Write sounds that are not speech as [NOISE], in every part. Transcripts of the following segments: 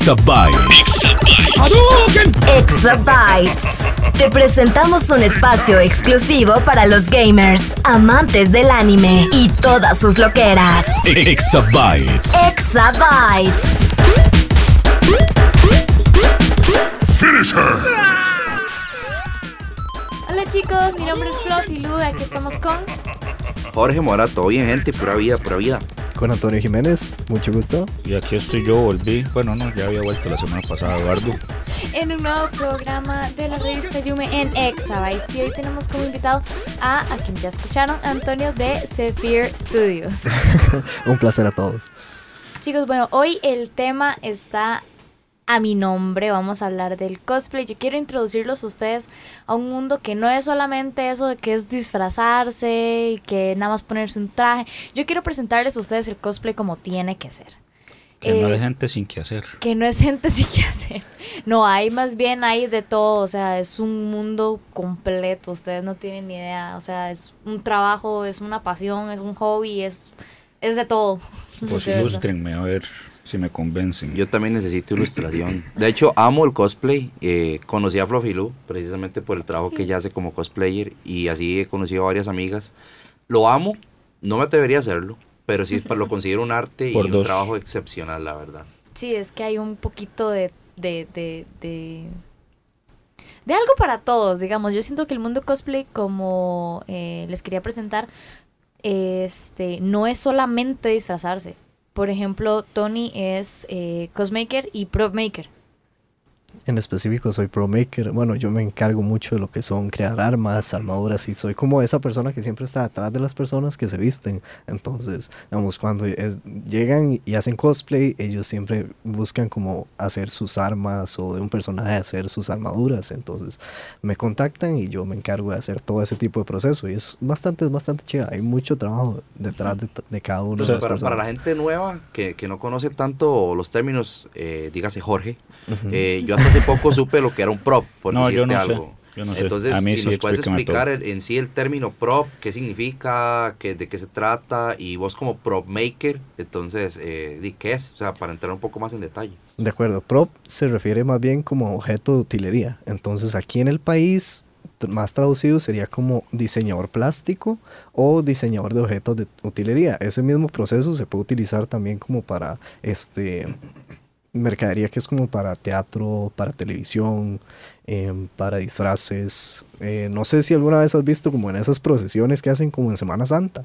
Exabytes. Exabytes. Te presentamos un espacio exclusivo para los gamers, amantes del anime y todas sus loqueras. Exabytes. Exabytes. Finish her. Hola chicos, mi nombre es Fluffy Lu, aquí estamos con Jorge Mora, todo bien, gente, pura vida, pura vida. Con Antonio Jiménez, mucho gusto. Y aquí estoy yo, volví. Bueno, no, ya había vuelto la semana pasada, Eduardo. en un nuevo programa de la revista Yume en Exabytes. Y hoy tenemos como invitado a, a quien ya escucharon, Antonio de Zephyr Studios. [LAUGHS] Un placer a todos. Chicos, bueno, hoy el tema está a mi nombre, vamos a hablar del cosplay. Yo quiero introducirlos a ustedes a un mundo que no es solamente eso de que es disfrazarse y que nada más ponerse un traje. Yo quiero presentarles a ustedes el cosplay como tiene que ser. Que no hay Es- gente sin que hacer. que no es gente [LAUGHS] sin que hacer. No, hay más bien hay de todo, o sea, es un mundo completo, ustedes no tienen ni idea, o sea, es un trabajo, es una pasión, es un hobby, es, es de todo. [LAUGHS] Pues ilústrenme a ver si me convencen. Yo también necesito [CLEARS THROAT] ilustración. De hecho, amo el cosplay. Eh, conocí a Fluffy Lu precisamente por el trabajo que ella hace como cosplayer y así he conocido a varias amigas. Lo amo, no me atrevería a hacerlo, pero sí lo [LAUGHS] considero un arte y un trabajo excepcional, la verdad. Sí, es que hay un poquito de, de, de, de, de algo para todos, digamos. Yo siento que el mundo cosplay, como eh, les quería presentar, este, no es solamente disfrazarse. Por ejemplo, Tony es eh, cosmaker y prop maker. En específico soy pro maker. Bueno, yo me encargo mucho de lo que son crear armas, armaduras y soy como esa persona que siempre está detrás de las personas que se visten. Entonces, digamos, cuando es- llegan y hacen cosplay, ellos siempre buscan como hacer sus armas o de un personaje hacer sus armaduras. Entonces, me contactan y yo me encargo de hacer todo ese tipo de proceso y es bastante, es bastante chido. Hay mucho trabajo detrás de, de cada una de las para, para la gente nueva que, que no conoce tanto los términos, eh, dígase Jorge, eh, yo hasta hace poco supe lo que era un prop, por No, yo decirte sé, algo. yo no sé. Entonces, A mí si sí, nos puedes explicar el- en sí el término prop, qué significa, qué, de qué se trata, y vos como prop maker, entonces, eh, di, ¿qué es? O sea, para entrar un poco más en detalle. De acuerdo, prop se refiere más bien como objeto de utilería. Entonces aquí en el país, más traducido sería como diseñador plástico o diseñador de objetos de utilería. Ese mismo proceso se puede utilizar también como para este mercadería que es como para teatro, para televisión, em, para disfraces. Eh, no sé si alguna vez has visto como en esas procesiones que hacen como en Semana Santa.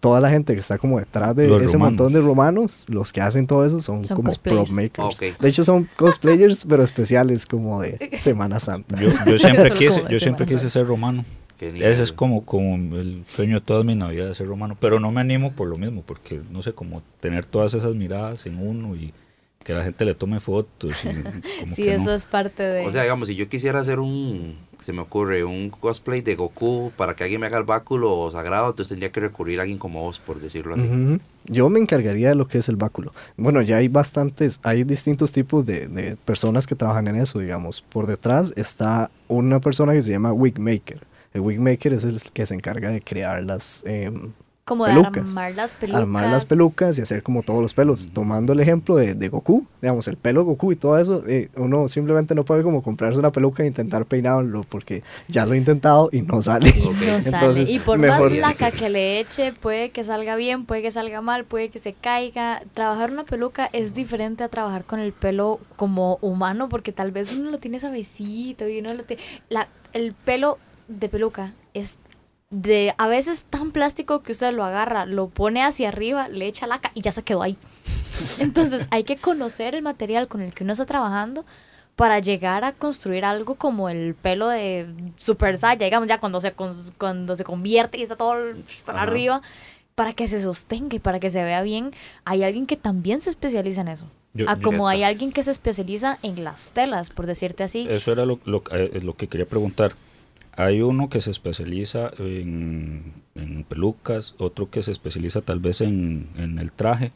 Toda la gente que está como detrás de Los ese romanos. montón de romanos, los que hacen todo eso son, Son como prop makers. Ok. De hecho son cosplayers pero especiales como de Semana Santa. Yo, yo siempre quise, yo siempre quise ser romano. Ese es como, como el sueño de todas mis navidades, ser romano. Pero no me animo por lo mismo, porque no sé, como tener todas esas miradas en uno y que la gente le tome fotos. Y [LAUGHS] como Sí, que eso no. es parte de... O sea, digamos, si yo quisiera hacer un, se me ocurre, un cosplay de Goku para que alguien me haga el báculo sagrado, entonces tendría que recurrir a alguien como vos, por decirlo así. Yo me encargaría de lo que es el báculo. Bueno, ya hay bastantes, hay distintos tipos de, de personas que trabajan en eso, digamos. Por detrás está una persona que se llama wig maker. El wig maker es el que se encarga de crear las em, como de pelucas. armar las pelucas. armar las pelucas y hacer como todos los pelos. Tomando el ejemplo de, de Goku, digamos, el pelo de Goku y todo eso, eh, uno simplemente no puede como comprarse una peluca e intentar peinarlo porque ya lo he intentado y no sale. [LAUGHS] Y no [LAUGHS] sale. Entonces, y por mejor- más laca que le eche, puede que salga bien, puede que salga mal, puede que se caiga. Trabajar una peluca es diferente a trabajar con el pelo como humano, porque tal vez uno lo tiene suavecito y uno lo tiene... La, el pelo de peluca es de a veces tan plástico que usted lo agarra, lo pone hacia arriba, le echa laca y ya se quedó ahí. [LAUGHS] Entonces hay que conocer el material con el que uno está trabajando para llegar a construir algo como el pelo de Super Saiyan, digamos ya cuando se cuando se convierte y está todo para Ajá. arriba, para que se sostenga y para que se vea bien, hay alguien que también se especializa en eso. Yo- a yo- como hay alguien que se especializa en las telas, por decirte así. Eso era lo, lo- eh, lo que quería preguntar. Hay uno que se especializa en, en pelucas, otro que se especializa tal vez en, en el traje.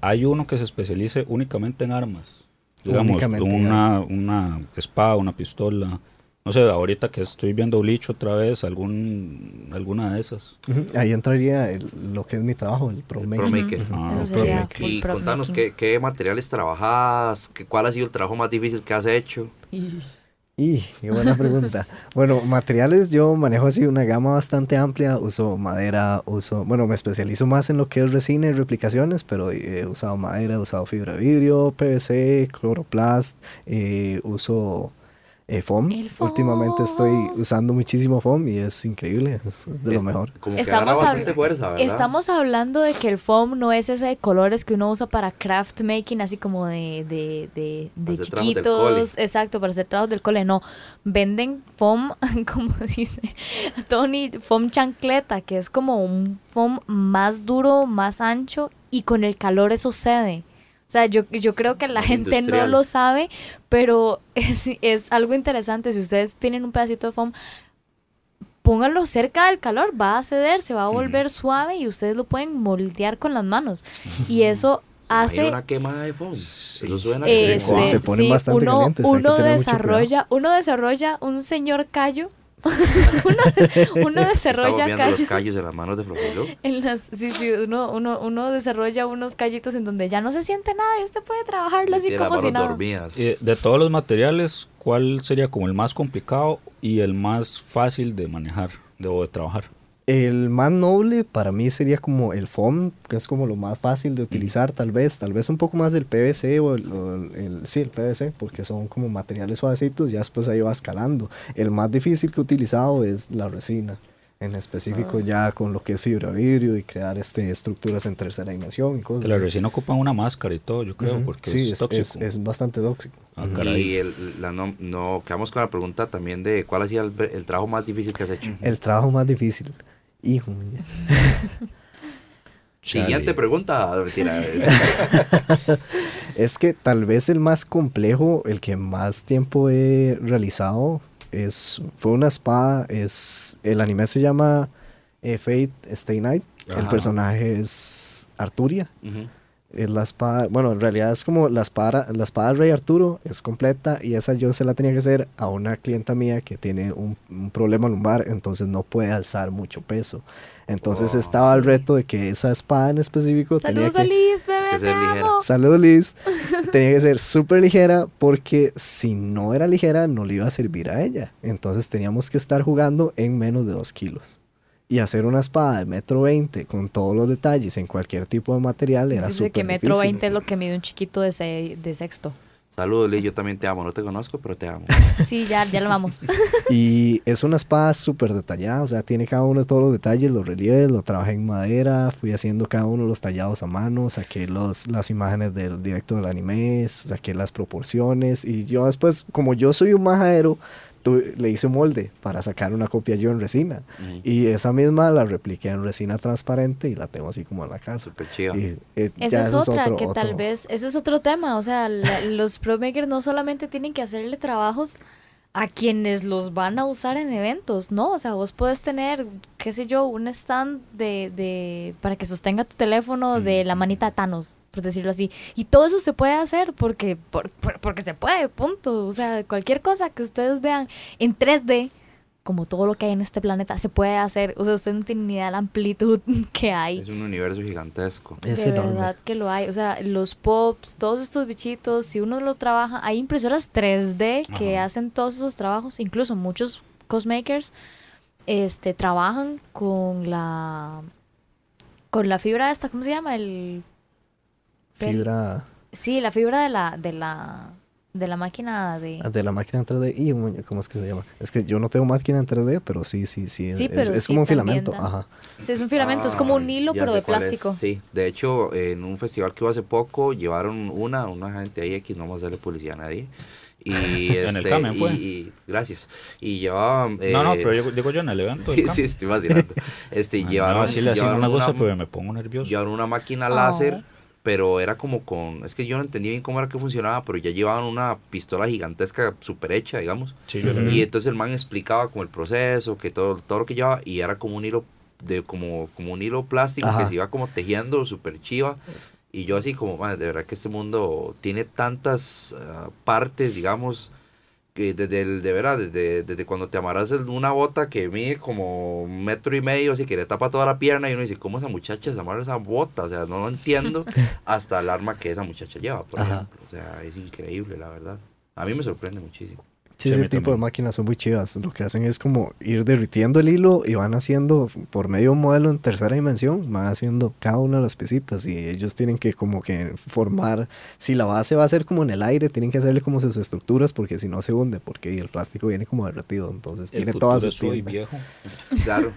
Hay uno que se especializa únicamente en armas. Digamos, una, una espada, una pistola. No sé, ahorita que estoy viendo Bleach otra vez, algún, alguna de esas. Ujú, Ahí entraría el- lo que es mi trabajo, el pro maker. Pro maker. Ah, Eso ok. sería full Y prop contanos making. qué, qué materiales trabajas, qué- cuál ha sido el trabajo más difícil que has hecho. Y, qué buena pregunta. bueno, materiales yo manejo así una gama bastante amplia. Uso madera, uso, bueno, me especializo más en lo que es resina y replicaciones, pero he usado madera, he usado fibra de vidrio, PVC, cloroplast, eh, uso eh, foam. El foam. Últimamente estoy usando muchísimo foam y es increíble, es de lo Es- mejor. Como que Estamos bastante fuerza, ¿verdad? Estamos hablando de que el foam no es ese de colores que uno usa para craft making, así como de, de, de, chiquitos. Exacto, para hacer trabajos del cole. No, venden foam, [LAUGHS] como dice Tony, foam chancleta, que es como un foam más duro, más ancho y con el calor eso cede. O sea, yo, yo creo que la gente no industrial. lo sabe, pero [LAUGHS] es, es algo interesante. Si ustedes tienen un pedacito de foam, pónganlo cerca del calor, va a ceder, se va a volver suave y ustedes lo pueden moldear con las manos. Y eso hace una quemada de foam. Eso suena este, Sí, se ponen bastante uno, calientes, hay que uno mucho desarrolla, uno desarrolla un señor callo. [LAUGHS] uno, [LAUGHS] desarrolla viendo los callos callos en las manos de Flojilo. [LAUGHS] en las sí sí uno, uno, uno desarrolla unos callitos en donde ya no se siente nada y usted puede trabajarlo así como si nada. Eh, de todos los materiales, ¿cuál sería como el más complicado y el más fácil de manejar de- o de trabajar? El más noble para mí sería como el foam, que es como lo más fácil de utilizar, tal vez, tal vez un poco más del PVC o el, o el- el- sí, el PVC, porque son como materiales suavecitos, ya después ahí va escalando. El más difícil que he utilizado es la resina, en específico ya con lo que es fibra de vidrio y crear este, estructuras en tercera dimensión y cosas. Que la resina ocupa una máscara y todo, yo creo, porque sí, es, tóxico. es, es bastante tóxico. Ah. Y el, la no, no, quedamos con la pregunta también de cuál ha sido el, el trabajo más difícil que has hecho. El trabajo más difícil. Hijo, mía. [LAUGHS] Siguiente pregunta. Ah. [LAUGHS] Es que tal vez el más complejo, el que más tiempo he realizado, es, fue una espada. Es, el anime se llama eh, Fate Stay Night. El Ajá. personaje es Arturia. Ujú. Es la espada, bueno, en realidad es como la espada, la espada del Rey Arturo, es completa y esa yo se la tenía que hacer a una clienta mía que tiene un, un problema lumbar, entonces no puede alzar mucho peso. Entonces Oh, estaba el reto de que esa espada en específico tenía saludos que... Que ser ligera. amo. Salud Liz. Tenía que ser súper ligera porque si no era ligera no le iba a servir a ella. Entonces teníamos que estar jugando en menos de 2 kilos. Y hacer una espada de metro veinte con todos los detalles en cualquier tipo de material era Dice súper que metro difícil. 20 es lo que mide un chiquito de, se- de sexto. Saludos, Lee. Yo también te amo. No te conozco, pero te amo. [LAUGHS] Sí, ya, ya lo vamos. [LAUGHS] Y es una espada súper detallada, o sea, tiene cada uno de todos los detalles, los relieves, lo trabajé en madera, fui haciendo cada uno de los tallados a mano, saqué los, las imágenes del directo del anime, saqué las proporciones y yo después, como yo soy un majadero, tu- le hice un molde para sacar una copia yo en resina. Y esa misma la repliqué en resina transparente y la tengo así como en la casa. Súper chido. Y, eh, Esa es otra, otro- que tal vez, ese es otro tema, o sea, la- [LAUGHS] los pro makers no solamente tienen que hacerle trabajos a quienes los van a usar en eventos, ¿no? O sea, vos puedes tener, qué sé yo, un stand de, de para que sostenga tu teléfono de la manita Thanos, por decirlo así. Y todo eso se puede hacer porque, por- por- porque se puede, punto. O sea, cualquier cosa que ustedes vean en 3D, como todo lo que hay en este planeta, se puede hacer. O sea, ustedes no tienen ni idea de la amplitud [LAUGHS] que hay. Es un universo gigantesco. Es de enorme. verdad que lo hay. O sea, los pops, todos estos bichitos, si uno lo trabaja, hay impresoras 3D que Ajá. hacen todos esos trabajos. Incluso muchos cosmakers este, trabajan con la con la fibra esta, ¿cómo se llama? El Fibra Sí, la fibra de la de la de la máquina de de la máquina en 3D y un- ¿cómo es que se llama? Es que yo no tengo máquina en 3D, pero sí, sí, sí. Sí, es, pero es sí como un filamento. da. Ajá. Sí, es un filamento, es como un Ay, hilo pero de cuál es. plástico. Sí, de hecho, en un festival que hubo hace poco, llevaron una, una gente ahí X, no vamos a hacerle publicidad a nadie, Y, [LAUGHS] En el este, Camen fue. y- y- gracias. Y llevaba... no, no, eh, pero digo, digo yo en el evento. [LAUGHS] Sí, sí, estoy vacilando. Este, Ay, llevaron, no, llevaron una- pero me pongo nervioso. llevaron una máquina Oh. láser, pero era como con... Es que yo no entendí bien cómo era que funcionaba, pero ya llevaban una pistola gigantesca súper hecha, digamos. Sí, Y entonces el man explicaba como el proceso, que todo, todo lo que llevaba, y era como un hilo de como, como un hilo plástico Ajá. que se iba como tejiendo súper chiva. Y yo así como, "Man, de verdad que este mundo tiene tantas ah, partes, digamos, que desde el, de verdad, desde, desde cuando te amarras el- una bota que mide como un metro y medio, así que le tapa toda la pierna, y uno dice, ¿cómo esa muchacha se amarra esa bota? O sea, no lo entiendo, [LAUGHS] hasta el arma que esa muchacha lleva, por Ajá. ejemplo. O sea, es increíble, la verdad. A mí me sorprende muchísimo. Sí, ese tipo de máquinas son muy chivas. Lo que hacen es como ir derritiendo el hilo y van haciendo, por medio de un modelo en tercera dimensión, van haciendo cada una de las piecitas y ellos tienen que como que formar, si la base va a ser como en el aire, tienen que hacerle como sus estructuras porque si no se hunde, porque el plástico viene como derretido, entonces el tiene toda su tienda. viejo. Claro.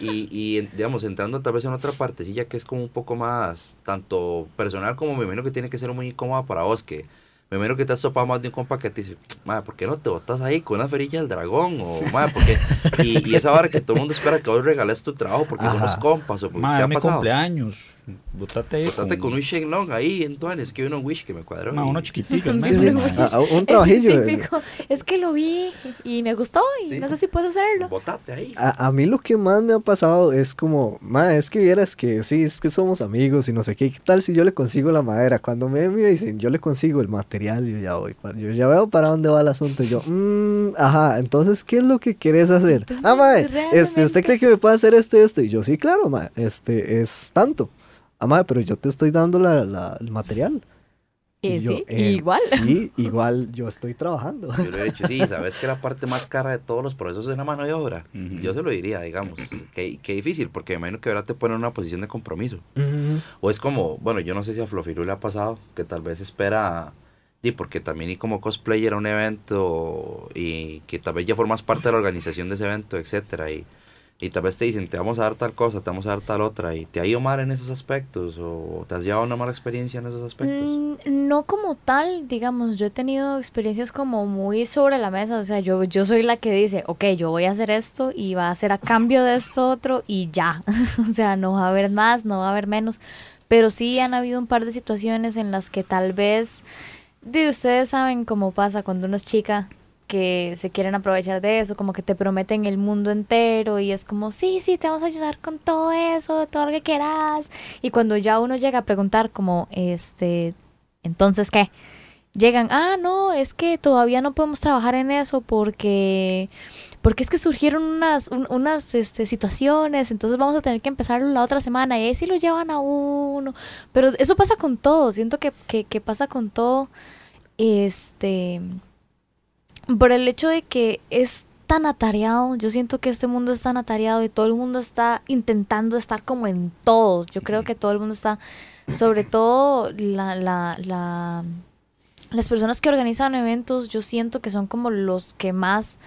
Y, y digamos, entrando tal vez en otra partecilla que es como un poco más, tanto personal como me imagino que tiene que ser muy incómoda para vos, que me imagino que te has topado más de un compa que te dice, madre, ¿por qué no te botas ahí con una ferilla del dragón? O, [LAUGHS] madre, ¿por qué? Y, y esa hora que todo el mundo espera que vos regales tu trabajo porque Ajá. somos compas o porque Ma, ¿qué es ha mi pasado? cumpleaños. Botate ahí. Botate con un Shenlong ahí en Tuanes, que uno wish que me cuadró. Y- uno chiquitillo. al [LAUGHS] Sí, Sí, ah, un Es trabajillo. eh. típico. Es que lo vi y me gustó y Sí. no sé si puedo hacerlo. Botate ahí. A, a mí lo que más me ha pasado es como, ma, es que vieras que sí, es que somos amigos y no sé qué, ¿qué tal si yo le consigo la madera? Cuando me me dicen, yo le consigo el material, yo ya voy, para- yo ya veo para dónde va el asunto, y yo, "Mm, ajá, entonces, ¿qué es lo que querés hacer? Entonces, ah, ma, este, ¿usted cree que me puede hacer esto y esto? Y yo, sí, claro, ma, este, es tanto. Ah, ma, pero yo te estoy dando la, la- el material. Eh, Y yo, sí, "Eh, igual. Sí, igual yo estoy trabajando. Yo le he dicho, sí, sabes que la parte más cara de todos los procesos es la mano de obra. Yo se lo diría, digamos. Qué, qué difícil, porque me imagino que ahora te ponen en una posición de compromiso. Ujú. O es como, bueno, yo no sé si a Flofiru le ha pasado, que tal vez espera, y porque también y como cosplayer a un evento y que tal vez ya formas parte de la organización de ese evento, etcétera, y, y tal vez te dicen, te vamos a dar tal cosa, te vamos a dar tal otra, y te ha ido mal en esos aspectos, o te has llevado una mala experiencia en esos aspectos. Mm, no como tal, digamos, yo he tenido experiencias como muy sobre la mesa, o sea, yo, yo soy la que dice, ok, yo voy a hacer esto y va a ser a cambio de esto otro y ya, [LAUGHS] o sea, no va a haber más, no va a haber menos, pero sí han habido un par de situaciones en las que tal vez, de ustedes saben cómo pasa cuando uno es chica que se quieren aprovechar de eso, como que te prometen el mundo entero y es como, sí, sí, te vamos a ayudar con todo eso, todo lo que quieras. Y cuando ya uno llega a preguntar como, este, entonces, ¿qué? Llegan, ah, no, es que todavía no podemos trabajar en eso porque, porque es que surgieron unas, un- unas este, situaciones, entonces vamos a tener que empezarlo la otra semana y ahí sí lo llevan a uno. Pero eso pasa con todo, siento que, que, que pasa con todo, este, por el hecho de que es tan atareado, yo siento que este mundo es tan atareado y todo el mundo está intentando estar como en todo. Yo creo que todo el mundo está, sobre todo la, la, la, las personas que organizan eventos, yo siento que son como los que más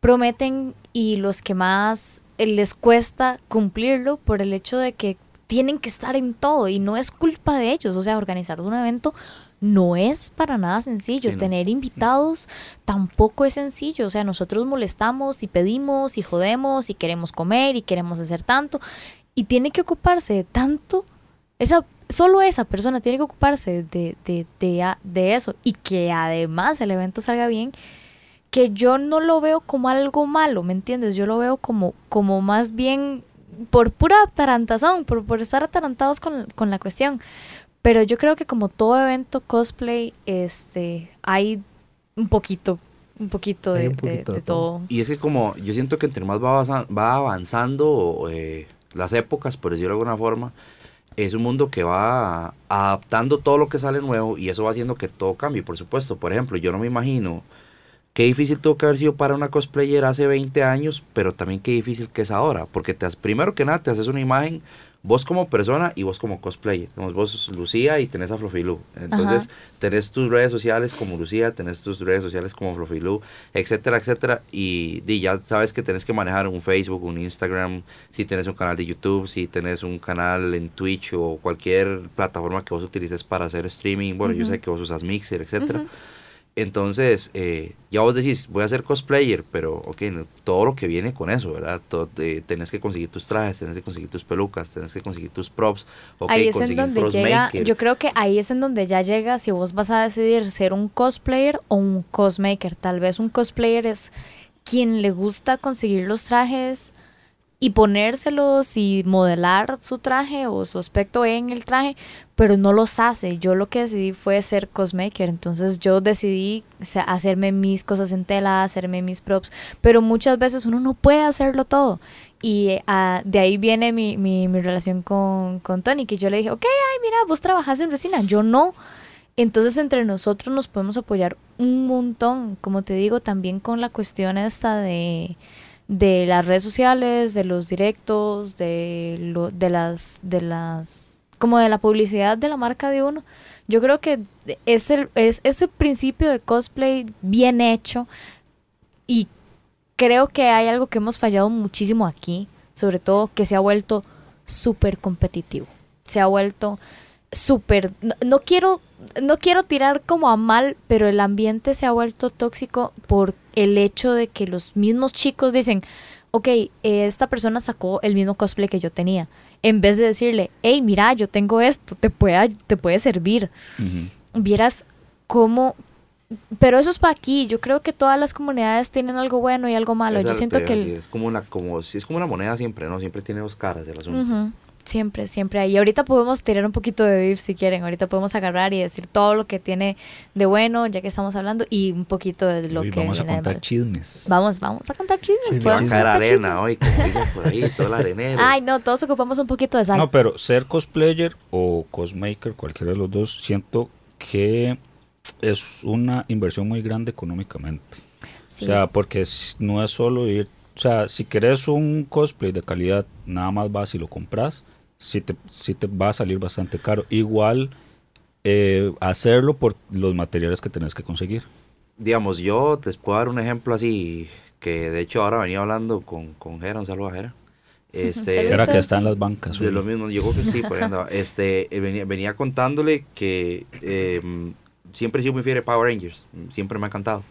prometen y los que más eh, les cuesta cumplirlo por el hecho de que tienen que estar en todo y no es culpa de ellos. O sea, organizar un evento no es para nada sencillo. Sí, no. Tener invitados tampoco es sencillo. O sea, nosotros molestamos y pedimos y jodemos y queremos comer y queremos hacer tanto. Y tiene que ocuparse de tanto. Esa, solo esa persona tiene que ocuparse de, de, de, de eso. Y que además el evento salga bien. Que yo no lo veo como algo malo, ¿me entiendes? Yo lo veo como, como más bien por pura atarantazón, por, por estar atarantados con, con la cuestión. Pero yo creo que como todo evento cosplay, este, hay un poquito, un poquito de, un de- poquito de de todo. Y es que como yo siento que entre más va avanzando eh, las épocas, por decirlo de alguna forma, es un mundo que va adaptando todo lo que sale nuevo y eso va haciendo que todo cambie, por supuesto. Por ejemplo, yo no me imagino qué difícil tuvo que haber sido para una cosplayer hace 20 años, pero también qué difícil que es ahora, porque te has- primero que nada te haces una imagen vos como persona y vos como cosplayer. Digamos, vos Lucía y tenés a Flofilu. Entonces, tenés tus redes sociales como Lucía, tenés tus redes sociales como Flofilu, etcétera, etcétera. Y, di, ya sabes que tenés que manejar un Facebook, un Instagram, si tenés un canal de YouTube, si tenés un canal en Twitch o cualquier plataforma que vos utilices para hacer streaming. Bueno, yo sé que vos usas Mixer, etcétera. Entonces, eh, ya vos decís, voy a ser cosplayer, pero ok, todo lo que viene con eso, ¿verdad? Todo, eh, tenés que conseguir tus trajes, tenés que conseguir tus pelucas, tenés que conseguir tus props, ok, ahí es en donde llega, maker. yo creo que ahí es en donde ya llega si vos vas a decidir ser un cosplayer o un cosmaker. Tal vez un cosplayer es quien le gusta conseguir los trajes y ponérselos y modelar su traje o su aspecto en el traje, pero no los hace. Yo lo que decidí fue ser cosmaker, entonces yo decidí hacerme mis cosas en tela, hacerme mis props, pero muchas veces uno no puede hacerlo todo. Y ah, de ahí viene mi, mi, relación con, con Tony, que yo le dije, ok, ay, mira, vos trabajás en resina, yo no. Entonces entre nosotros nos podemos apoyar un montón, como te digo, también con la cuestión esta de, de las redes sociales, de los directos, de, lo, de las, de las, como de la publicidad de la marca de uno. Yo creo que es, el, es ese principio del cosplay bien hecho y creo que hay algo que hemos fallado muchísimo aquí, sobre todo que se ha vuelto súper competitivo. Se ha vuelto súper... No, no quiero, no quiero tirar como a mal, pero el ambiente se ha vuelto tóxico por el hecho de que los mismos chicos dicen, ok, eh, esta persona sacó el mismo cosplay que yo tenía. En vez de decirle, hey, mira, yo tengo esto, te puede, te puede servir vieras cómo... Pero eso es para aquí. Yo creo que todas las comunidades tienen algo bueno y algo malo. Yo es la siento que... el- es como una como sí, es como una moneda siempre, ¿no? Siempre tiene dos caras el asunto. Siempre, siempre hay. Y ahorita podemos tirar un poquito de beef si quieren. Ahorita podemos agarrar y decir todo lo que tiene de bueno, ya que estamos hablando, y un poquito de lo Hoy que vamos a contar chismes. Vamos, vamos a contar chismes. Sí, podemos caer contar arena chismes. hoy, como dicen por ahí, todo el arenero. Ay, no, todos ocupamos un poquito de sal. No, pero ser cosplayer o cosmaker, cualquiera de los dos, siento que es una inversión muy grande económicamente. Sí. O sea, porque no es solo ir. O sea, si querés un cosplay de calidad, nada más vas y lo compras, sí te, sí te va a salir bastante caro. Igual eh, hacerlo por los materiales que tenés que conseguir. Digamos, yo les puedo dar un ejemplo así, que de hecho ahora venía hablando con, con Jera, un saludo a Jera. Este. Era que está en las bancas. De lo mismo, yo creo que sí, por andaba. [LAUGHS] Este, eh, venía, venía contándole que eh, siempre he sido muy fiel de Power Rangers, siempre me ha encantado.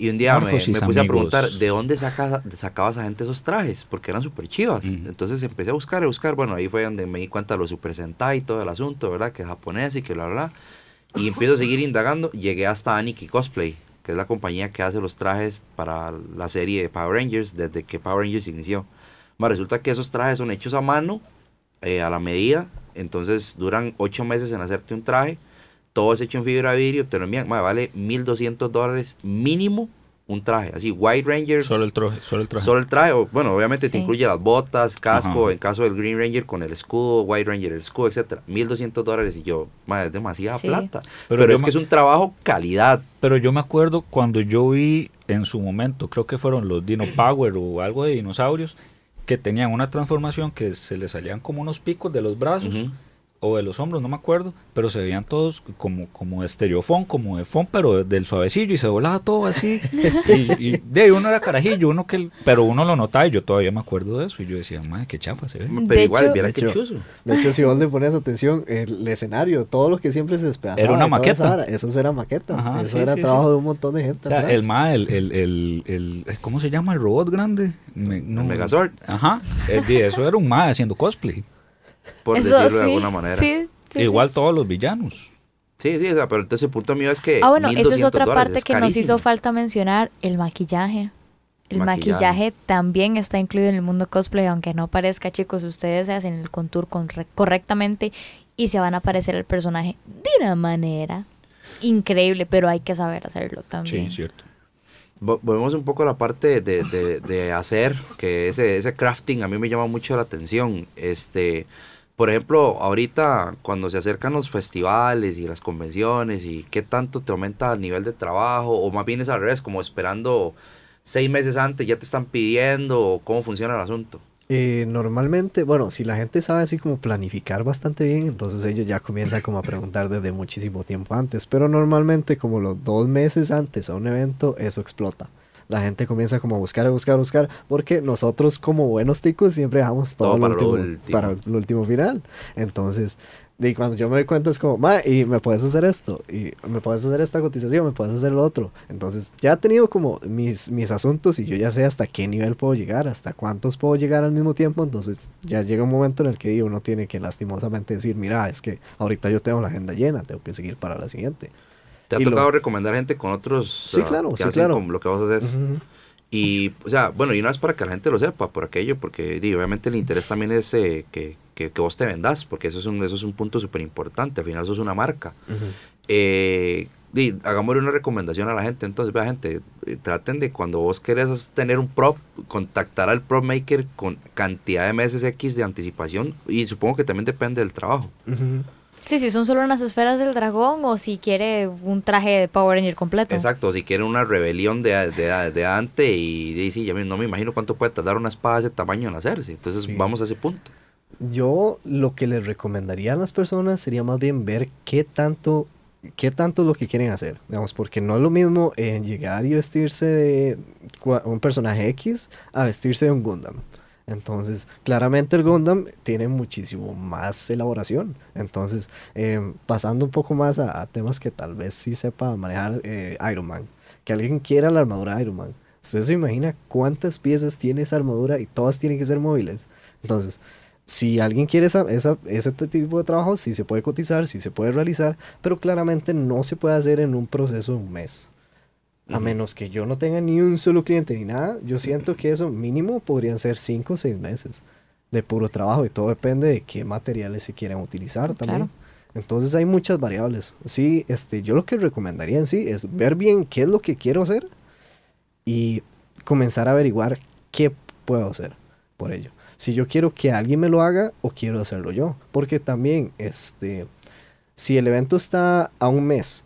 Y un día me, me puse a preguntar de dónde saca, sacaba esa gente esos trajes, porque eran súper chivas. Entonces empecé a buscar, a buscar, bueno, ahí fue donde me di cuenta de los Super Sentai y todo el asunto, ¿verdad? Que es japonés y que bla, bla. Y empiezo a seguir indagando, llegué hasta Aniki Cosplay, que es la compañía que hace los trajes para la serie de Power Rangers desde que Power Rangers inició. Ma, resulta que esos trajes son hechos a mano, eh, a la medida, entonces duran ocho meses en hacerte un traje, todo es hecho en fibra de vidrio, te lo envían, ma, vale 1200 dólares mínimo un traje, así White Ranger, Solo el traje. Solo el traje. solo el traje, o, bueno, obviamente Sí. te incluye las botas, casco, Ajá. en caso del Green Ranger con el escudo, White Ranger el escudo, etcétera, 1200 dólares y yo, ma, es demasiada Sí. plata, Pero pero, es que es un trabajo calidad, Pero yo me acuerdo cuando yo vi en su momento, creo que fueron los Dino [CLEARS THROAT] Power o algo de dinosaurios, que tenían una transformación que se les salían como unos picos de los brazos Ujú. O de los hombros, no me acuerdo, pero se veían todos como, como de estereofón, como de fón, pero de- del suavecillo y se volaba todo así. [LAUGHS] y, y de ahí uno era carajillo, uno que, pero uno lo notaba y yo todavía me acuerdo de eso y yo decía, madre, qué chafa se ve. pero De igual, hecho- De hecho. De hecho, si vos le pones atención, el escenario, todo lo que siempre se desplazaba. Era una maqueta. vara, Esos eran maquetas. Ajá, eso sí, era sí, trabajo sí. de un montón de gente. O sea, atrás. el ma, el, el, el, el- ¿cómo se llama el robot grande? Me- no- El Megazord. Ajá, el de eso era un ma haciendo cosplay. Por Eso decirlo sí, de alguna manera. sí, sí, Igual sí. todos los villanos. Sí, sí, o sea, pero entonces el punto mío es que. Ah, bueno, esa es 1200 otra parte es que nos hizo falta mencionar, el maquillaje. El Maquillaje. maquillaje. también está incluido en el mundo cosplay, aunque no parezca, chicos, ustedes se hacen el contour corre- correctamente y se van a parecer el personaje de una manera increíble, pero hay que saber hacerlo también. Sí, cierto. Vo- Volvemos un poco a la parte de, de- de hacer, que ese, ese crafting a mí me llama mucho la atención. Este, por ejemplo, ahorita cuando se acercan los festivales y las convenciones y qué tanto te aumenta el nivel de trabajo, o más bien es al revés, como esperando seis meses antes ya te están pidiendo, cómo funciona el asunto. Eh, normalmente, bueno, si la gente sabe así como planificar bastante bien, entonces ellos ya comienzan como a preguntar desde muchísimo tiempo antes. Pero normalmente como los dos meses antes a un evento, eso explota. La gente comienza como a buscar, a buscar, a buscar, porque nosotros como buenos ticos siempre dejamos todo, para lo último, último. para el último final. Entonces, y cuando yo me doy cuenta es como, ma, y me puedes hacer esto, y me puedes hacer esta cotización, me puedes hacer lo otro. Entonces, ya he tenido como mis, mis asuntos y yo ya sé hasta qué nivel puedo llegar, hasta cuántos puedo llegar al mismo tiempo. Entonces, ya llega un momento en el que uno tiene que lastimosamente decir, mira, es que ahorita yo tengo la agenda llena, tengo que seguir para la siguiente. ¿Te ha Y lo- tocado recomendar gente con otros Sí, ah, claro, que sí, claro. lo que vos haces? Ujú. Y, o sea, bueno, y una vez para que la gente lo sepa, por aquello, porque obviamente el interés también es eh, que, que, que vos te vendas, porque eso es un, eso es un punto súper importante, al final eso es una marca. Eh, di, hagámosle una recomendación a la gente, entonces, vea gente, eh, traten de cuando vos querés tener un prop, contactar al prop maker con cantidad de meses X de anticipación, y supongo que también depende del trabajo. Ujú. Sí, si son solo unas esferas del dragón o si quiere un traje de Power Ranger completo. Exacto, si quieren una rebelión de, de, de Dante y sí, ya no me imagino cuánto puede tardar una espada de ese tamaño en hacerse. Entonces Sí. vamos a ese punto. Yo lo que les recomendaría a las personas sería más bien ver qué tanto, qué tanto es lo que quieren hacer. Digamos, porque no es lo mismo eh, llegar y vestirse de un personaje X a vestirse de un Gundam. Entonces, claramente el Gundam tiene muchísimo más elaboración. Entonces, eh, pasando un poco más a, temas que tal vez sí sepa manejar eh, Iron Man. Que alguien quiera la armadura de Iron Man. ¿Usted se imagina cuántas piezas tiene esa armadura y todas tienen que ser móviles? Entonces, si alguien quiere esa, ese tipo de trabajo, sí se puede cotizar, sí se puede realizar, pero claramente no se puede hacer en un proceso de un mes. A menos que yo no tenga ni un solo cliente ni nada, yo siento que eso mínimo podrían ser 5 o 6 meses de puro trabajo y todo depende de qué materiales se quieran utilizar también. Claro. Entonces hay muchas variables. Sí, este, yo lo que recomendaría en sí es ver bien qué es lo que quiero hacer y comenzar a averiguar qué puedo hacer por ello. Si yo quiero que alguien me lo haga o quiero hacerlo yo. Porque también, este, si el evento está a un mes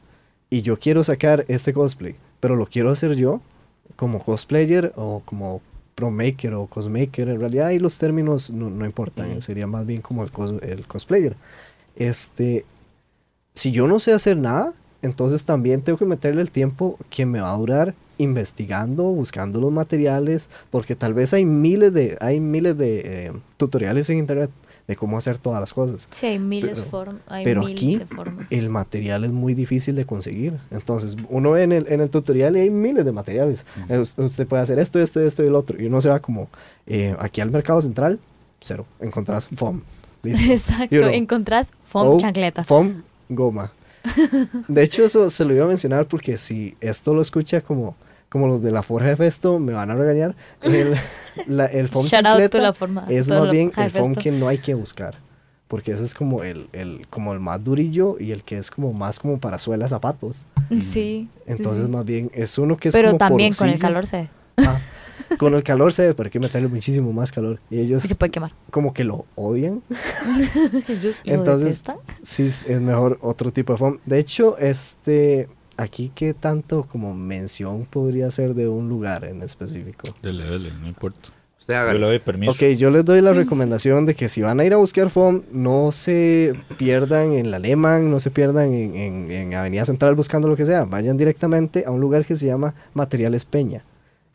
y yo quiero sacar este cosplay, pero lo quiero hacer yo, como cosplayer o como pro maker o cosmaker, en realidad ahí los términos no, no importan, sería más bien como el, cos- el cosplayer. Este, si yo no sé hacer nada, entonces también tengo que meterle el tiempo que me va a durar investigando, buscando los materiales, porque tal vez hay miles de, hay miles de eh, tutoriales en internet de cómo hacer todas las cosas. Sí, hay miles Pero- form- hay Pero mil aquí de formas. el material es muy difícil de conseguir. Entonces, uno ve en el, en el tutorial y hay miles de materiales. Eh, us- Usted puede hacer esto, esto, esto y el otro. Y uno se va como eh, aquí al mercado central, cero. Encontrás foam. [LAUGHS] Listo. Exacto, uno, encontrás foam oh, chancleta. Foam, goma. [LAUGHS] De hecho, eso se lo iba a mencionar porque si esto lo escucha como, como los de la Forja de Festo, me van a regañar. El, [LAUGHS] la- el foam la forma- es más bien el foam que no hay que buscar. Porque ese es como el, el, como el más durillo y el que es como más como para suelas zapatos. Sí. sí, Entonces, sí. más bien es uno que es Pero como también con el porosillo. calor se, Ah, con el calor se ve, pero hay que meterle muchísimo más calor. Y ellos se puede quemar. como que lo odian. [LAUGHS] Ellos lo Entonces, detestan. sí es mejor otro tipo de foam. De hecho, este aquí qué tanto como mención podría ser de un lugar en específico. Dele, dele, no importa. Usted Yo le doy permiso. Ok, yo les doy la recomendación de que si van a ir a buscar foam, no se pierdan en la Alemán, no se pierdan en, en- en Avenida Central buscando lo que sea. Vayan directamente a un lugar que se llama Materiales Peña.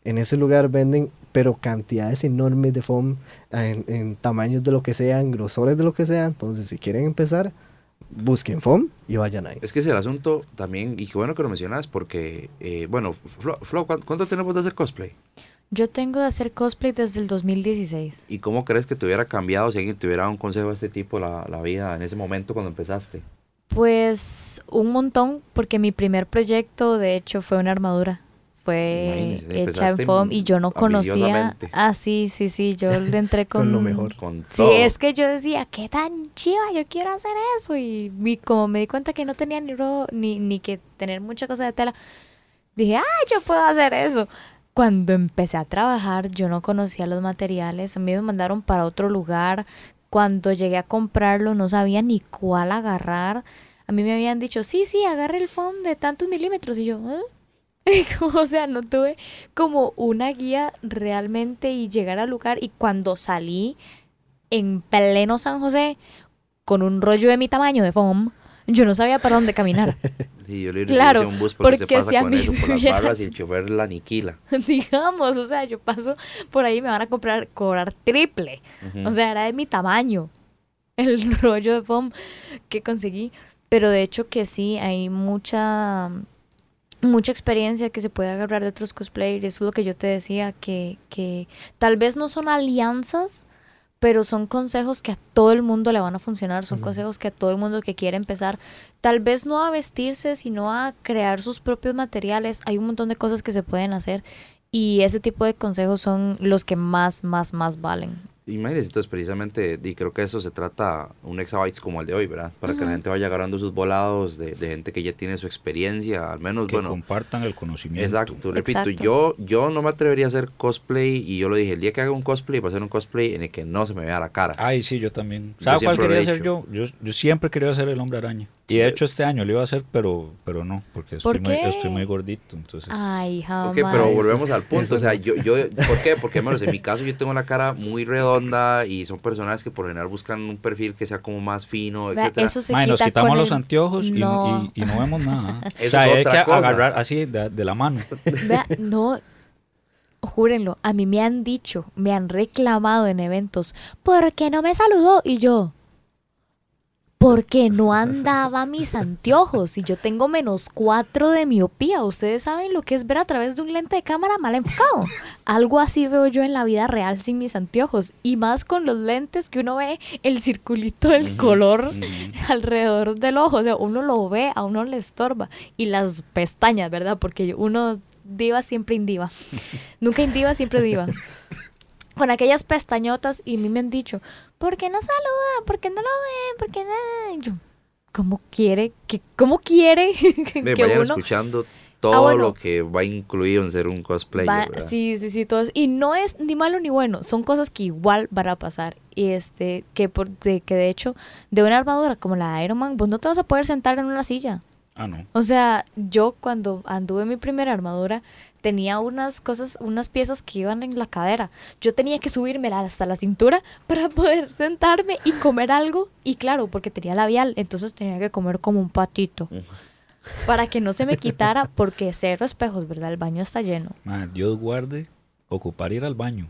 En ese lugar venden, pero cantidades enormes de foam, en, en tamaños de lo que sea, en grosores de lo que sea. Entonces, si quieren empezar, busquen foam y vayan ahí. Es que es el asunto también, y qué bueno que lo mencionas, porque, eh, bueno, Flo, Flo, ¿cuánto, cuánto tenemos de hacer cosplay? Yo tengo de hacer cosplay desde el 2016. ¿Y cómo crees que te hubiera cambiado si alguien te hubiera dado un consejo de este tipo la, la vida en ese momento cuando empezaste? Pues un montón, porque mi primer proyecto de hecho fue una armadura. Fue Imagínese, hecha en foam y yo no conocía. Ah, sí, sí, sí, yo le entré [LAUGHS] con, Con lo mejor. Con Sí, todo. es que yo decía, qué tan chiva, yo quiero hacer eso. Y, mi- como me di cuenta que no tenía ni, ro- ni, ni que tener mucha cosa de tela, dije, ah, yo puedo hacer eso. Cuando empecé a trabajar, yo no conocía los materiales, a mí me mandaron para otro lugar. Cuando llegué a comprarlo, no sabía ni cuál agarrar. A mí me habían dicho, sí, sí, agarre el foam de tantos milímetros. Y yo, ¿eh? [LAUGHS] o sea, no tuve como una guía realmente y llegar al lugar. Y cuando salí en pleno San José con un rollo de mi tamaño de foam, yo no sabía para dónde caminar. [LAUGHS] Sí, yo le Claro, un bus porque, porque se pasa si a con mí eso, por las barras y el chofer la aniquila. [LAUGHS] Digamos, o sea, yo paso por ahí y me van a comprar, cobrar triple. O sea, era de mi tamaño el rollo de foam que conseguí. Pero de hecho que sí, hay mucha mucha experiencia que se puede agarrar de otros cosplayers. Eso es lo que yo te decía, que, que tal vez no son alianzas, pero son consejos que a todo el mundo le van a funcionar, son consejos que a todo el mundo que quiere empezar, tal vez no a vestirse, sino a crear sus propios materiales. Hay un montón de cosas que se pueden hacer y ese tipo de consejos son los que más, más, más valen. Imagínense, entonces precisamente, y creo que eso se trata un exabytes como el de hoy, ¿verdad? Para que la gente vaya agarrando sus volados de, de gente que ya tiene su experiencia, al menos, que bueno. compartan el conocimiento. Exacto, repito, Exacto. yo yo no me atrevería a hacer cosplay y yo lo dije, el día que haga un cosplay va a ser un cosplay en el que no se me vea la cara. Ay, sí, yo también. ¿Sabes cuál quería ser dicho. yo? yo? Yo siempre quería ser el hombre araña. Y de hecho este año lo iba a hacer, pero, pero no, porque estoy, ¿Por muy, estoy muy gordito. Entonces, Ay, jamás. Ok, pero volvemos al punto. O sea, yo, yo, ¿por qué? Porque, menos en mi caso, yo tengo la cara muy redonda y son personas que por general buscan un perfil que sea como más fino, etcétera. eso se Mae, nos quita quitamos con los el- anteojos y, No. y- y no vemos nada. [LAUGHS] Eso o sea, es hay otra que cosa. agarrar así de, de la mano. Vea, no, júrenlo, a mí me han dicho, me han reclamado en eventos, ¿por qué no me saludó? Y yo, porque no andaba mis anteojos y yo tengo menos cuatro de miopía. Ustedes saben lo que es ver a través de un lente de cámara mal enfocado. Algo así veo yo en la vida real sin mis anteojos. Y más con los lentes que uno ve el circulito del color alrededor del ojo. O sea, uno lo ve, a uno le estorba. Y las pestañas, ¿verdad? Porque uno diva siempre indiva. Nunca indiva, siempre diva. Con aquellas pestañotas y a mí me han dicho, ¿por qué no saluda? ¿Por qué no lo ven? ¿Por qué no? Y yo, ¿cómo quiere? que ¿Cómo quiere [LAUGHS] Ve, que vayan uno escuchando todo bueno. lo que va incluido en ser un cosplayer, Va- sí, sí, sí, todo eso. Y no es ni malo ni bueno, son cosas que igual van a pasar. Y este, que por de, que de hecho, de una armadura como la de Iron Man, vos no te vas a poder sentar en una silla. Ah, no. O sea, yo cuando anduve mi primera armadura, tenía unas cosas, unas piezas que iban en la cadera. Yo tenía que subirme hasta la cintura para poder sentarme y comer algo. Y claro, porque tenía labial, entonces tenía que comer como un patito. Para que no se me quitara, porque cero espejos, ¿verdad? El baño está lleno. Dios guarde ocupar ir al baño.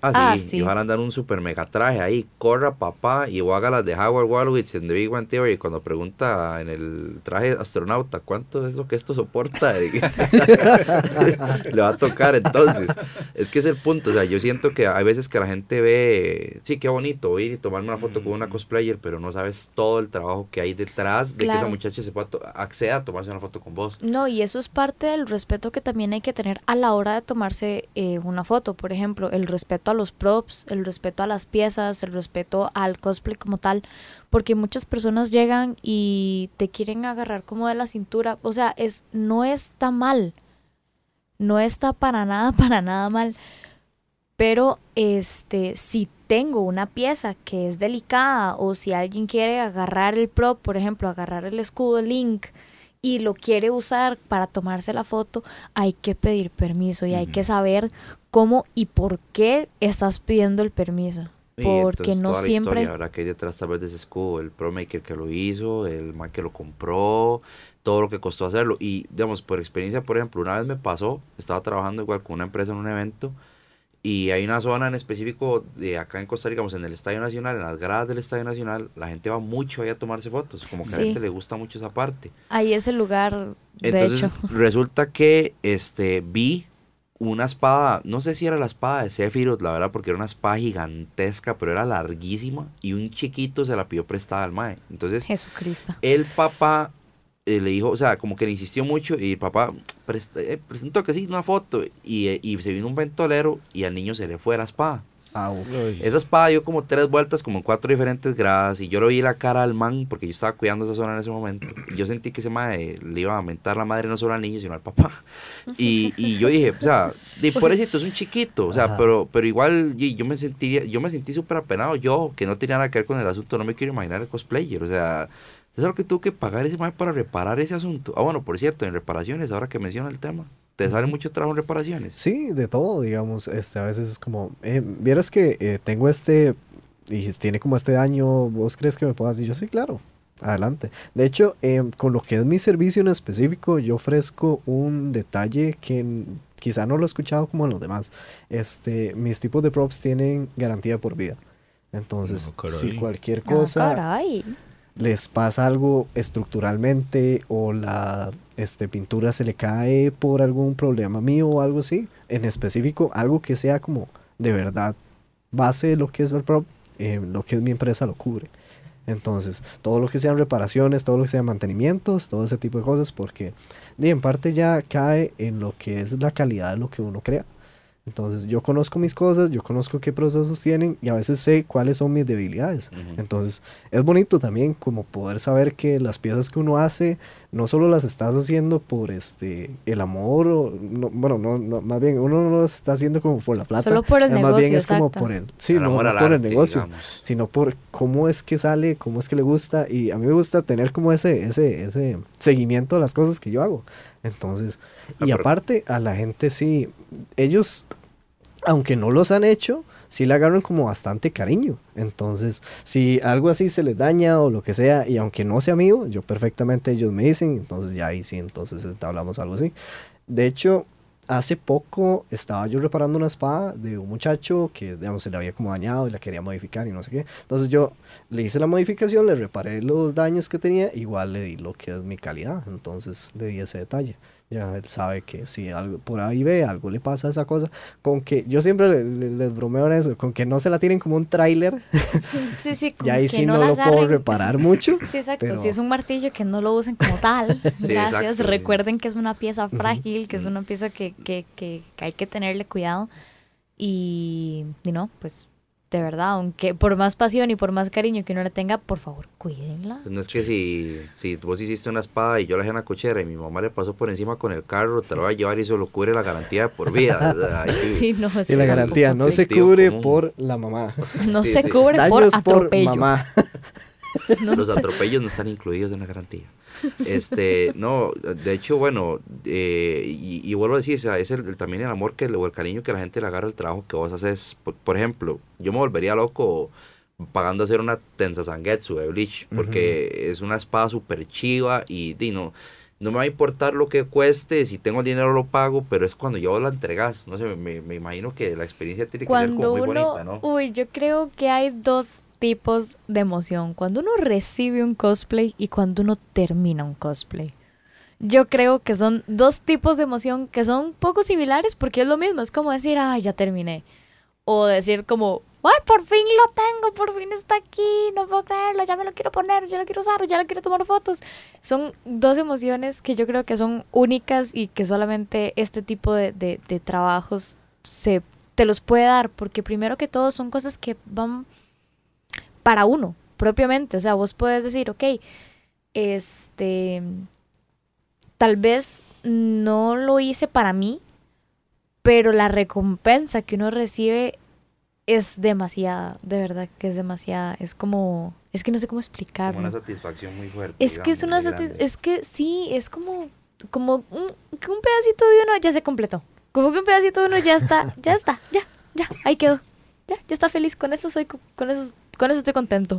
Ah, sí, Ah, sí. y van a andar un super mega traje ahí, corra papá y o haga las de Howard Wolowitz en The Big Bang Theory cuando pregunta en el traje astronauta cuánto es lo que esto soporta [LAUGHS] [LAUGHS] le va a tocar entonces. Es que es el punto, o sea yo siento que hay veces que la gente ve sí, qué bonito ir y tomarme una foto con una cosplayer pero no sabes todo el trabajo que hay detrás de que esa muchacha se pueda to- acceda a tomarse una foto con vos. No, y eso es parte del respeto que también hay que tener a la hora de tomarse eh, una foto. Por ejemplo, el respeto a los props, el respeto a las piezas, el respeto al cosplay como tal. Porque muchas personas llegan y te quieren agarrar como de la cintura. O sea, es, no está mal. No está para nada, [LAUGHS] para nada mal. Pero este, si tengo una pieza que es delicada o si alguien quiere agarrar el prop, por ejemplo, agarrar el escudo Link y lo quiere usar para tomarse la foto, hay que pedir permiso y hay que saber cómo y por qué estás pidiendo el permiso. Y Porque no toda la siempre... historia, ¿verdad? Que hay detrás tal vez de ese escudo, el pro maker que lo hizo, el man que lo compró, todo lo que costó hacerlo. Y, digamos, por experiencia, por ejemplo, una vez me pasó, estaba trabajando igual con una empresa en un evento y hay una zona en específico de acá en Costa Rica, digamos, en el Estadio Nacional, en las gradas del Estadio Nacional, la gente va mucho ahí a tomarse fotos, como que a la Sí. gente le gusta mucho esa parte. Ahí es el lugar, de Entonces hecho. resulta que este vi una espada, no sé si era la espada de Sephiroth, la verdad, porque era una espada gigantesca, pero era larguísima y un chiquito se la pidió prestada al mae. Entonces Jesucristo. el papá eh, le dijo, o sea, como que le insistió mucho y el papá presta, eh, presentó que sí, una foto y, eh, y se vino un ventolero y al niño se le fue la espada. Uy. Esa espada dio como tres vueltas, como en cuatro diferentes gradas. Y yo lo vi la cara al man, porque yo estaba cuidando esa zona en ese momento. Y yo sentí que ese mae le iba a mentar la madre no solo al niño, sino al papá. [LAUGHS] Y, y yo dije, o sea, de por eso es un chiquito. O sea, Ajá. pero, pero igual y yo me sentiría, yo me sentí súper apenado. Yo, que no tenía nada que ver con el asunto, no me quiero imaginar el cosplayer. O sea, es lo que tuvo que pagar ese mae para reparar ese asunto. Ah, bueno, por cierto, en reparaciones, ahora que menciona el tema, ¿te sale mucho trabajo en reparaciones? Sí, de todo, digamos. Este, a veces es como, eh, vieras que eh, tengo este, y tiene como este daño, ¿vos crees que me puedas? Y yo, sí, claro. adelante. De hecho, em, con lo que es mi servicio en específico, yo ofrezco un detalle que quizá no lo he escuchado como en los demás. Este, mis tipos de props tienen garantía por vida. Entonces, caray. si cualquier Ah, cosa caray. Les pasa algo estructuralmente o la este, pintura se le cae por algún problema mío o algo así, en específico, algo que sea como de verdad base de lo que es el prop, eh, lo que es mi empresa lo cubre. Entonces, todo lo que sean reparaciones, todo lo que sean mantenimientos, todo ese tipo de cosas, porque en parte ya cae en lo que es la calidad de lo que uno crea. Entonces, yo conozco mis cosas, yo conozco qué procesos tienen y a veces sé cuáles son mis debilidades. Entonces, es bonito también como poder saber que las piezas que uno hace no solo las estás haciendo por este el amor o no, bueno, no, no, más bien uno no las está haciendo como por la plata. Solo por el eh, Más bien negocio, es como por el sí, El no, amor no por el negocio, digamos. sino por cómo es que sale, cómo es que le gusta y a mí me gusta tener como ese ese ese seguimiento de las cosas que yo hago. Entonces, y aparte a la gente sí ellos aunque no los han hecho, sí le agarran como bastante cariño. Entonces, si algo así se les daña o lo que sea, y aunque no sea mío, yo perfectamente ellos me dicen, entonces ya ahí sí, entonces hablamos algo así. De hecho, hace poco estaba yo reparando una espada de un muchacho que, digamos, se le había como dañado y la quería modificar y no sé qué. Entonces yo le hice la modificación, le reparé los daños que tenía, igual le di lo que es mi calidad, entonces le di ese detalle. Ya él sabe que si algo por ahí ve, algo le pasa a esa cosa, con que yo siempre le- le- les bromeo en eso, con que no se la tiren como un tráiler, [LAUGHS] Sí, sí, [LAUGHS] ya ahí que sí no, la lo puedo agarren. reparar mucho. [LAUGHS] Sí, exacto. pero- Si es un martillo, que no lo usen como tal. Sí, Gracias. exacto, sí. Recuerden que es una pieza frágil, que es una pieza que, que, que, que hay que tenerle cuidado. Y, y no, pues de verdad, aunque por más pasión y por más cariño que uno le tenga, por favor, cuídenla. Pues no es que si, si vos hiciste una espada y yo la dejé en la cochera y mi mamá le pasó por encima con el carro, te lo va a llevar y eso lo cubre la garantía de por vida. [LAUGHS] O sea, hay que- Sí, no, Y sí, la garantía no se cubre común. por la mamá. [LAUGHS] No Sí, se sí. cubre por Daños por atropello. mamá. [LAUGHS] No los atropellos no están incluidos en la garantía. Este, no, de hecho, bueno, eh, y, y vuelvo a decir, o sea, es el, el- también el amor que, le- o el cariño que la gente le agarra al trabajo que vos haces. Por, por ejemplo, yo me volvería loco pagando hacer una Tensa Sangetsu de Bleach, porque es una espada súper chiva y, di, no, no me va a importar lo que cueste, si tengo el dinero lo pago, pero es cuando yo la entregas, no sé, me, me imagino que la experiencia tiene que ser Cuando como muy uno, bonita, ¿no? uy, yo creo que hay dos tipos de emoción. Cuando uno recibe un cosplay y cuando uno termina un cosplay. Yo creo que son dos tipos de emoción que son poco similares porque es lo mismo. Es como decir, ay, ya terminé. O decir como, ay, por fin lo tengo, por fin está aquí, no puedo creerlo, ya me lo quiero poner, ya lo quiero usar, ya lo quiero tomar fotos. Son dos emociones que yo creo que son únicas y que solamente este tipo de, de- de trabajos se te los puede dar, porque primero que todo son cosas que van para uno, propiamente. O sea, vos puedes decir, ok, este, tal vez no lo hice para mí, pero la recompensa que uno recibe es demasiada, de verdad que es demasiada. Es como, es que no sé cómo Como explicarlo. una satisfacción muy fuerte. Es que es una muy satis- grande. es que sí, es como como un, que un pedacito de uno ya se completó. Como que un pedacito de uno ya está, ya está, ya, ya, ahí quedó. Ya, ya está feliz, con eso soy co- con eso con eso estoy contento.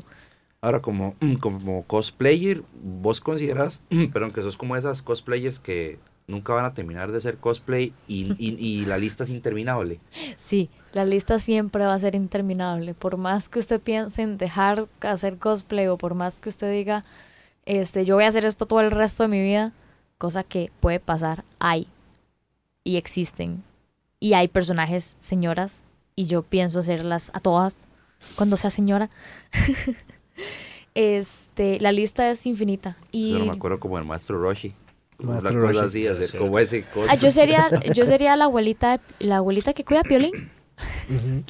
Ahora, como, como cosplayer, vos consideras, perdón, que sos como esas cosplayers que nunca van a terminar de ser cosplay y, y- y la lista es interminable. Sí, la lista siempre va a ser interminable. Por más que usted piense en dejar hacer cosplay o por más que usted diga, este, yo voy a hacer esto todo el resto de mi vida, cosa que puede pasar, hay y existen. Y hay personajes señoras y yo pienso hacerlas a todas cuando sea señora. [LAUGHS] este, la lista es infinita y Yo no me acuerdo como el maestro Roshi. Maestro Roshi. así, hacer como ese Ah, yo sería yo sería la abuelita de- la abuelita que cuida a Piolín. [LAUGHS]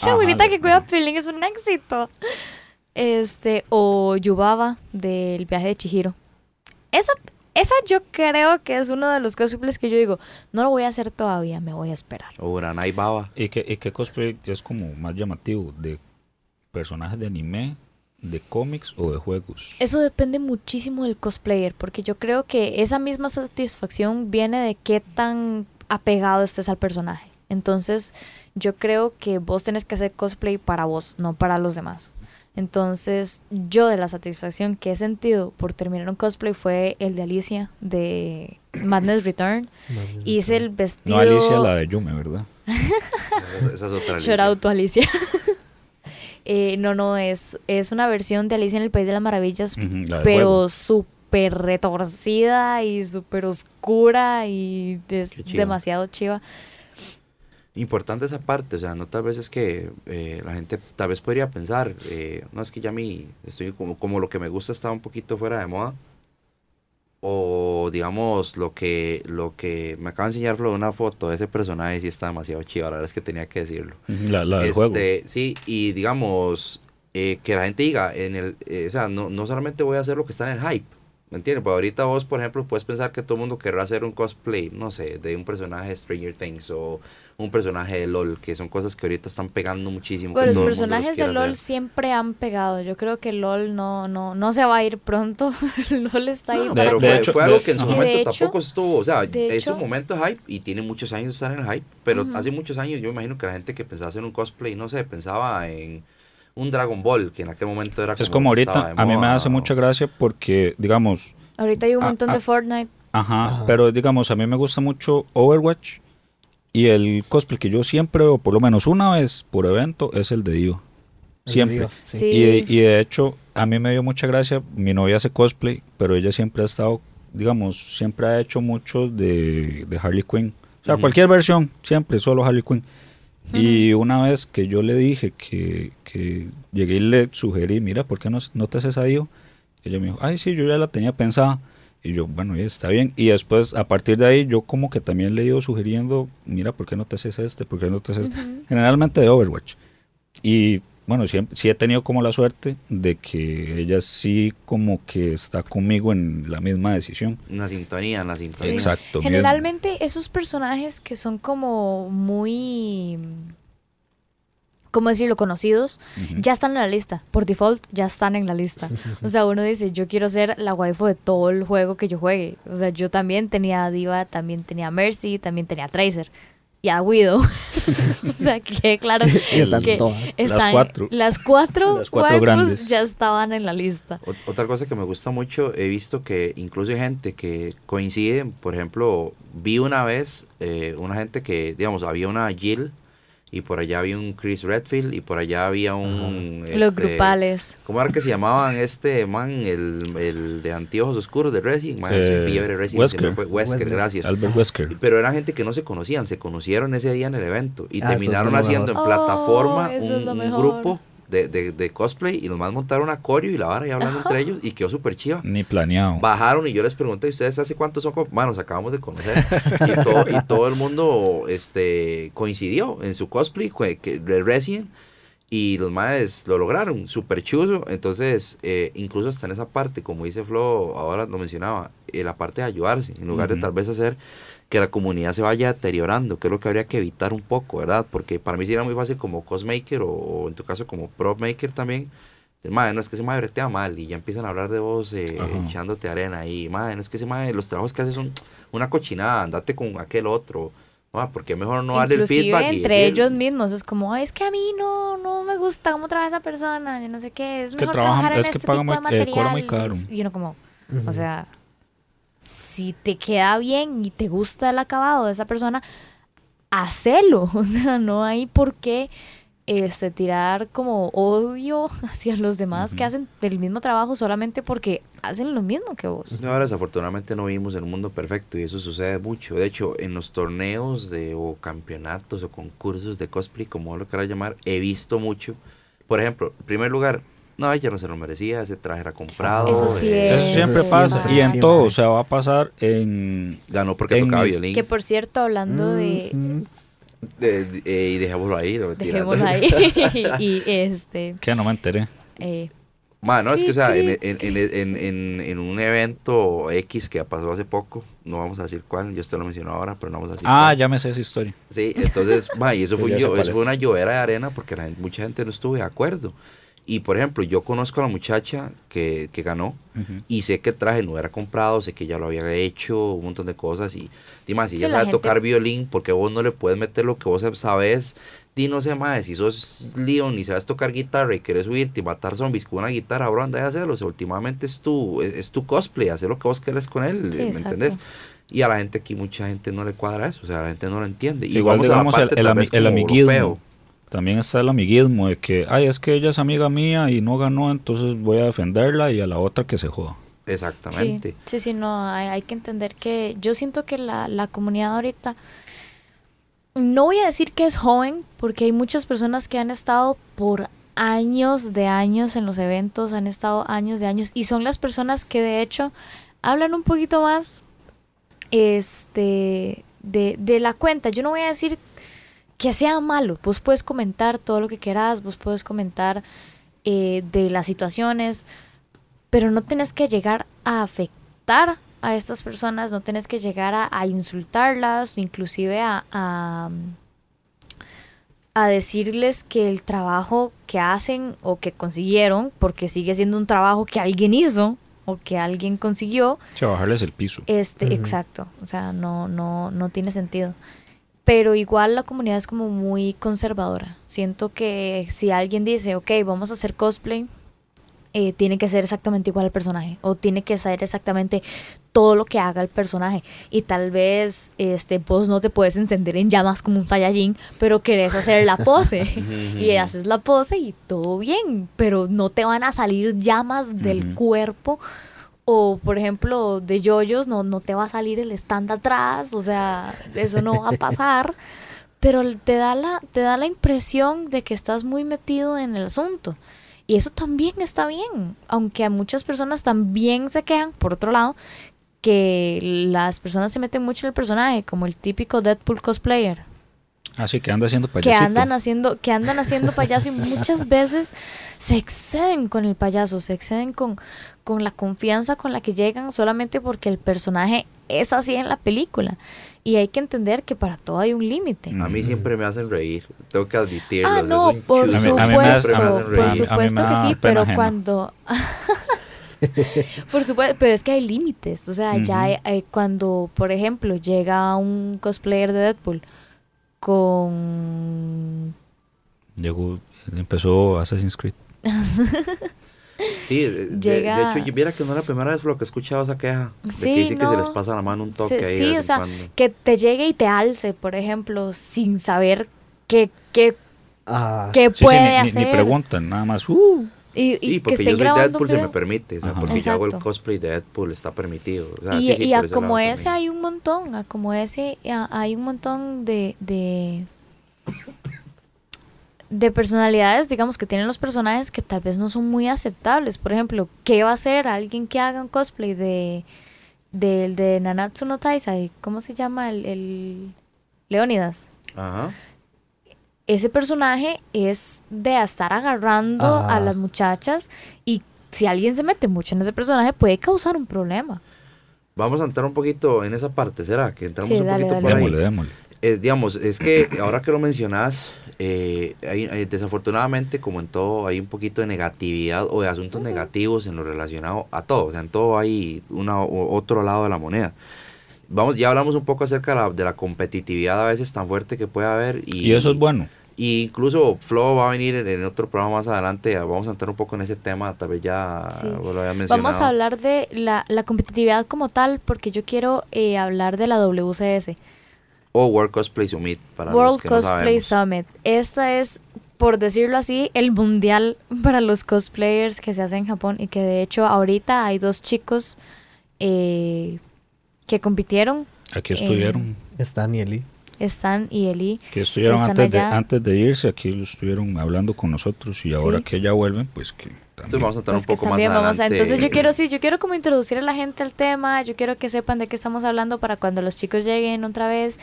La abuelita Ajá, que cuida a Piolín es un éxito. Este, o Yubaba del viaje de Chihiro. Esa, esa yo creo que es uno de los cosplays que yo digo, no lo voy a hacer todavía, me voy a esperar. O Uranai Baba. ¿Y qué, y qué cosplay es como más llamativo? ¿De personajes de anime, de cómics o de juegos? Eso depende muchísimo del cosplayer, porque yo creo que esa misma satisfacción viene de qué tan apegado estés al personaje. Entonces, yo creo que vos tenés que hacer cosplay para vos, no para los demás. Entonces, yo de la satisfacción que he sentido por terminar un cosplay fue el de Alicia de [COUGHS] Madness Return. Hice el vestido. No Alicia, la de Yume, ¿verdad? [LAUGHS] Esa es otra Shout lista. out to Alicia. Eh, no, no, es, es una versión de Alicia en el País de las Maravillas, pero súper retorcida y súper oscura y es chiva. demasiado chiva. Importante esa parte, o sea, no tal vez es que eh, la gente tal vez podría pensar, eh, no es que ya a mí estoy como, como lo que me gusta está un poquito fuera de moda, o digamos lo que lo que me acaba de enseñar Flo, una foto de ese personaje sí está demasiado chido, la verdad es que tenía que decirlo. La, la del juego. Este, Sí, y digamos, eh, que la gente diga, en el, eh, o sea, no, no solamente voy a hacer lo que está en el hype, ¿me entiendes? Pues ahorita vos, por ejemplo, puedes pensar que todo el mundo querrá hacer un cosplay, no sé, de un personaje de Stranger Things o un personaje de LOL, que son cosas que ahorita están pegando muchísimo. Pero los personajes de LOL hacer. siempre han pegado. Yo creo que LOL no, no, no se va a ir pronto. [LAUGHS] LOL está ahí No, para pero de fue, hecho- fue algo que en su ajá. Momento hecho- tampoco estuvo, o sea, es un momento de hype y tiene muchos años de estar en el hype, pero hace muchos años yo imagino que la gente que pensaba hacer un cosplay, no sé, pensaba en un Dragon Ball, que en aquel momento era como Es como ahorita, a mí me hace mucha gracia porque, digamos, Ahorita hay un montón de Fortnite. Ajá, pero digamos, a mí me gusta mucho Overwatch y el cosplay que yo siempre veo, por lo menos una vez por evento, es el de Dio. El Siempre. Dio, sí. Sí. Y, de, y de hecho, a mí me dio mucha gracia, mi novia hace cosplay, pero ella siempre ha estado, digamos, siempre ha hecho mucho de, de Harley Quinn. O sea, cualquier versión, siempre, solo Harley Quinn. Y una vez que yo le dije que, que llegué y le sugerí, mira, ¿por qué no, no te haces a Dio? Ella me dijo, ay, sí, yo ya la tenía pensada. Y yo, bueno, ya está bien. Y después, a partir de ahí, yo como que también le he ido sugiriendo, mira, ¿por qué no te haces este? ¿Por qué no te haces este? Generalmente de Overwatch. Y bueno, siempre, sí he tenido como la suerte de que ella sí como que está conmigo en la misma decisión. Una sintonía, una sintonía. Exacto. Generalmente esos personajes que son como muy, ¿cómo decirlo?, conocidos, Ujú. ya están en la lista. Por default, ya están en la lista. O sea, uno dice, yo quiero ser la waifu de todo el juego que yo juegue. O sea, yo también tenía a Diva, también tenía a Mercy, también tenía a Tracer. Y a Widow. [LAUGHS] o sea, que claro Y están que todas. están- cuatro. Las cuatro, Las cuatro waifus grandes. ya estaban en la lista. Ot- Otra cosa que me gusta mucho, he visto que incluso hay gente que coincide, por ejemplo, vi una vez eh, una gente que, digamos, había una Jill y por allá había un Chris Redfield y por allá había un... Los este, grupales. ¿Cómo era que se llamaban este man, el, el de anteojos oscuros de Resident? Man, Eh, fiebre Resident, Wesker. fue- Wesker, Wesker. gracias. Albert Wesker. Pero era gente que no se conocían, se conocieron ese día en el evento y Ah, terminaron haciendo en plataforma Oh, un, grupo de, de, de cosplay y los más montaron a coreo y la vara y hablando entre ellos y quedó súper chiva. Ni planeado. Bajaron y yo les pregunté, ¿y ¿ustedes hace cuánto son? Bueno, nos acabamos de conocer. Y [LAUGHS] todo, y todo el mundo este, coincidió en su cosplay de Resident. Y los maes lo lograron, súper chuzo. Entonces, eh, incluso hasta en esa parte, como dice Flo, ahora lo mencionaba, eh, la parte de ayudarse, en lugar de tal vez hacer que la comunidad se vaya deteriorando, que es lo que habría que evitar un poco, ¿verdad? Porque para mí sería muy fácil como cosmaker o, o en tu caso como prop maker también. Madre, no es que ese madre bretea mal y ya empiezan a hablar de vos eh, echándote arena y madre, no es que ese madre, los trabajos que haces son una cochinada, andate con aquel otro. Ah, porque mejor no darle el feedback y entre decir- ellos mismos es como, "Ay, es que a mí no, no me gusta cómo trabaja esa persona, yo no sé qué, es que mejor trabajan- trabajar en es que este pagan tipo de muy- eh, cobran muy materiales". caro. Y uno como, o sea, si te queda bien y te gusta el acabado de esa persona, hacelo, [LAUGHS] o sea, no hay por qué este, tirar como odio hacia los demás que hacen el mismo trabajo solamente porque hacen lo mismo que vos. No, ahora desafortunadamente no vivimos en un mundo perfecto y eso sucede mucho. De hecho, en los torneos de, o campeonatos o concursos de cosplay, como lo quieras llamar, he visto mucho. Por ejemplo, en primer lugar, no, ella no se lo merecía, ese traje era comprado. Eso sí eh, Eso Eso siempre sí, pasa. siempre, Y en todo, o sea, va a pasar en... Ganó porque en tocaba violín. Que por cierto, hablando de, Ujú. De- de- eh, y dejémoslo ahí. no, dejémoslo ahí, [LAUGHS] [LAUGHS] y este, Que no me enteré. eh, es que, o sea, en, en, en, en, un evento X que pasó hace poco, no vamos a decir cuál, yo te lo menciono ahora, pero no vamos a decir Ah, cuál. ya me sé esa historia. Sí, entonces, ma, y eso [LAUGHS] fue, yo- eso es. fue una llovera de arena porque la gente- mucha gente no estuvo de acuerdo. Y por ejemplo, yo conozco a la muchacha que, que ganó y sé que el traje no era comprado, sé que ya lo había hecho, un montón de cosas. Y, dime, si Sí, ella la sabe gente- tocar violín, porque vos no le puedes meter lo que vos sabes. Di, no sé más, si sos Leon y sabes tocar guitarra y quieres subirte y matar zombies con una guitarra, bro, anda y hacerlo. O sea, últimamente es tu, es, es tu cosplay, hacer lo que vos querés con él, Sí, ¿me exacto. entendés? Y a la gente aquí, mucha gente no le cuadra eso, o sea, la gente no lo entiende. Y Igual vamos a la el, el, ami- amiguismo. feo. También está el amiguismo de que, ay, es que ella es amiga mía y no ganó, entonces voy a defenderla y a la otra que se joda. Exactamente. Sí, sí, sí, no, hay, hay que entender que yo siento que la, la comunidad ahorita, no voy a decir que es joven, porque hay muchas personas que han estado por años de años en los eventos, han estado años de años, y son las personas que de hecho hablan un poquito más este, de, de la cuenta. Yo no voy a decir que sea malo, vos puedes comentar todo lo que quieras, vos puedes comentar eh, de las situaciones, pero no tenés que llegar a afectar a estas personas, no tenés que llegar a, a insultarlas, inclusive a, a, a decirles que el trabajo que hacen o que consiguieron, porque sigue siendo un trabajo que alguien hizo o que alguien consiguió, O sea, bajarles el piso. este, exacto. O sea, no, no, no tiene sentido. Pero igual la comunidad es como muy conservadora. Siento que si alguien dice, ok, vamos a hacer cosplay, eh, tiene que ser exactamente igual al personaje. O tiene que ser exactamente todo lo que haga el personaje. Y tal vez este, vos no te puedes encender en llamas como un Saiyajin, pero querés hacer la pose. [LAUGHS] [LAUGHS] y haces la pose y todo bien. Pero no te van a salir llamas del cuerpo. O, por ejemplo, de yoyos, no, no te va a salir el stand atrás. O sea, eso no va a pasar. [LAUGHS] Pero te da, la, te da la impresión de que estás muy metido en el asunto. Y eso también está bien. Aunque a muchas personas también se quejan, por otro lado, que las personas se meten mucho en el personaje, como el típico Deadpool cosplayer Así que anda haciendo que payasito. andan haciendo que andan haciendo payaso y muchas veces se exceden con el payaso, se exceden con, con la confianza con la que llegan solamente porque el personaje es así en la película. Y hay que entender que para todo hay un límite. A mí siempre me hacen reír, tengo que admitirlo. Ah, no, por chusma. A mí- a mí me hace- supuesto, por supuesto que sí, pero ajena. cuando... [LAUGHS] por supuesto, pero es que hay límites, o sea, ya hay- hay- cuando, por ejemplo, llega un cosplayer de Deadpool con Llegó, empezó Assassin's Creed. [LAUGHS] Sí, de, de- Llega- de hecho, yo viera que no es la primera vez por lo que he escuchado esa queja. De Sí, que dicen que se les pasa la mano un toque Sí, ahí. sí, de vez o en sea, cuando. que te llegue y te alce, por ejemplo, sin saber qué, qué, Ah, qué Sí, sí, puede ni, ni- hacer. ni preguntan, nada más. Uh, Y, y Sí, que porque estén yo soy Deadpool, se me permite. O sea, Ajá. porque yo hago el cosplay de Deadpool, está permitido. O sea, y sí, sí, y a por ese como ese también. hay un montón, a como ese a- hay un montón de, de de personalidades, digamos, que tienen los personajes que tal vez no son muy aceptables. Por ejemplo, ¿qué va a hacer alguien que haga un cosplay de del de Nanatsu no Taizai? ¿Cómo se llama el, el Leónidas? Ajá. Ese personaje es de estar agarrando a Ajá. las muchachas y si alguien se mete mucho en ese personaje puede causar un problema. Vamos a entrar un poquito en esa parte, ¿será? Que entramos Sí, un dale, poquito dale. por ahí. démosle, démosle. Es, digamos, es que [COUGHS] ahora que lo mencionas, eh, hay- hay- desafortunadamente, como en todo, hay un poquito de negatividad o de asuntos negativos en lo relacionado a todo. O sea, en todo hay una, otro lado de la moneda. Vamos, ya hablamos un poco acerca de la, de la competitividad a veces tan fuerte que puede haber. Y, Y eso es bueno. Y incluso Flo va a venir en, en otro programa más adelante. Vamos a entrar un poco en ese tema, tal vez ya Sí. vos lo habías mencionado. Vamos a hablar de la, la competitividad como tal porque yo quiero eh, hablar de la WCS, O World Cosplay Summit, para los World que no Cosplay. Summit. Esta es, por decirlo así, el mundial [LAUGHS] para los cosplayers que se hace en Japón y que de hecho ahorita hay dos chicos eh, que compitieron, Aquí Eh, estuvieron. Stan y Eli. Stan y Eli. que estuvieron están antes de, antes de irse, aquí lo estuvieron hablando con nosotros y ahora Sí. que ya vuelven, pues que Entonces también. vamos a entrar Pues un poco más también adelante. vamos a- entonces yo quiero, sí, yo quiero como introducir a la gente al tema, yo quiero que sepan de qué estamos hablando para cuando los chicos lleguen otra vez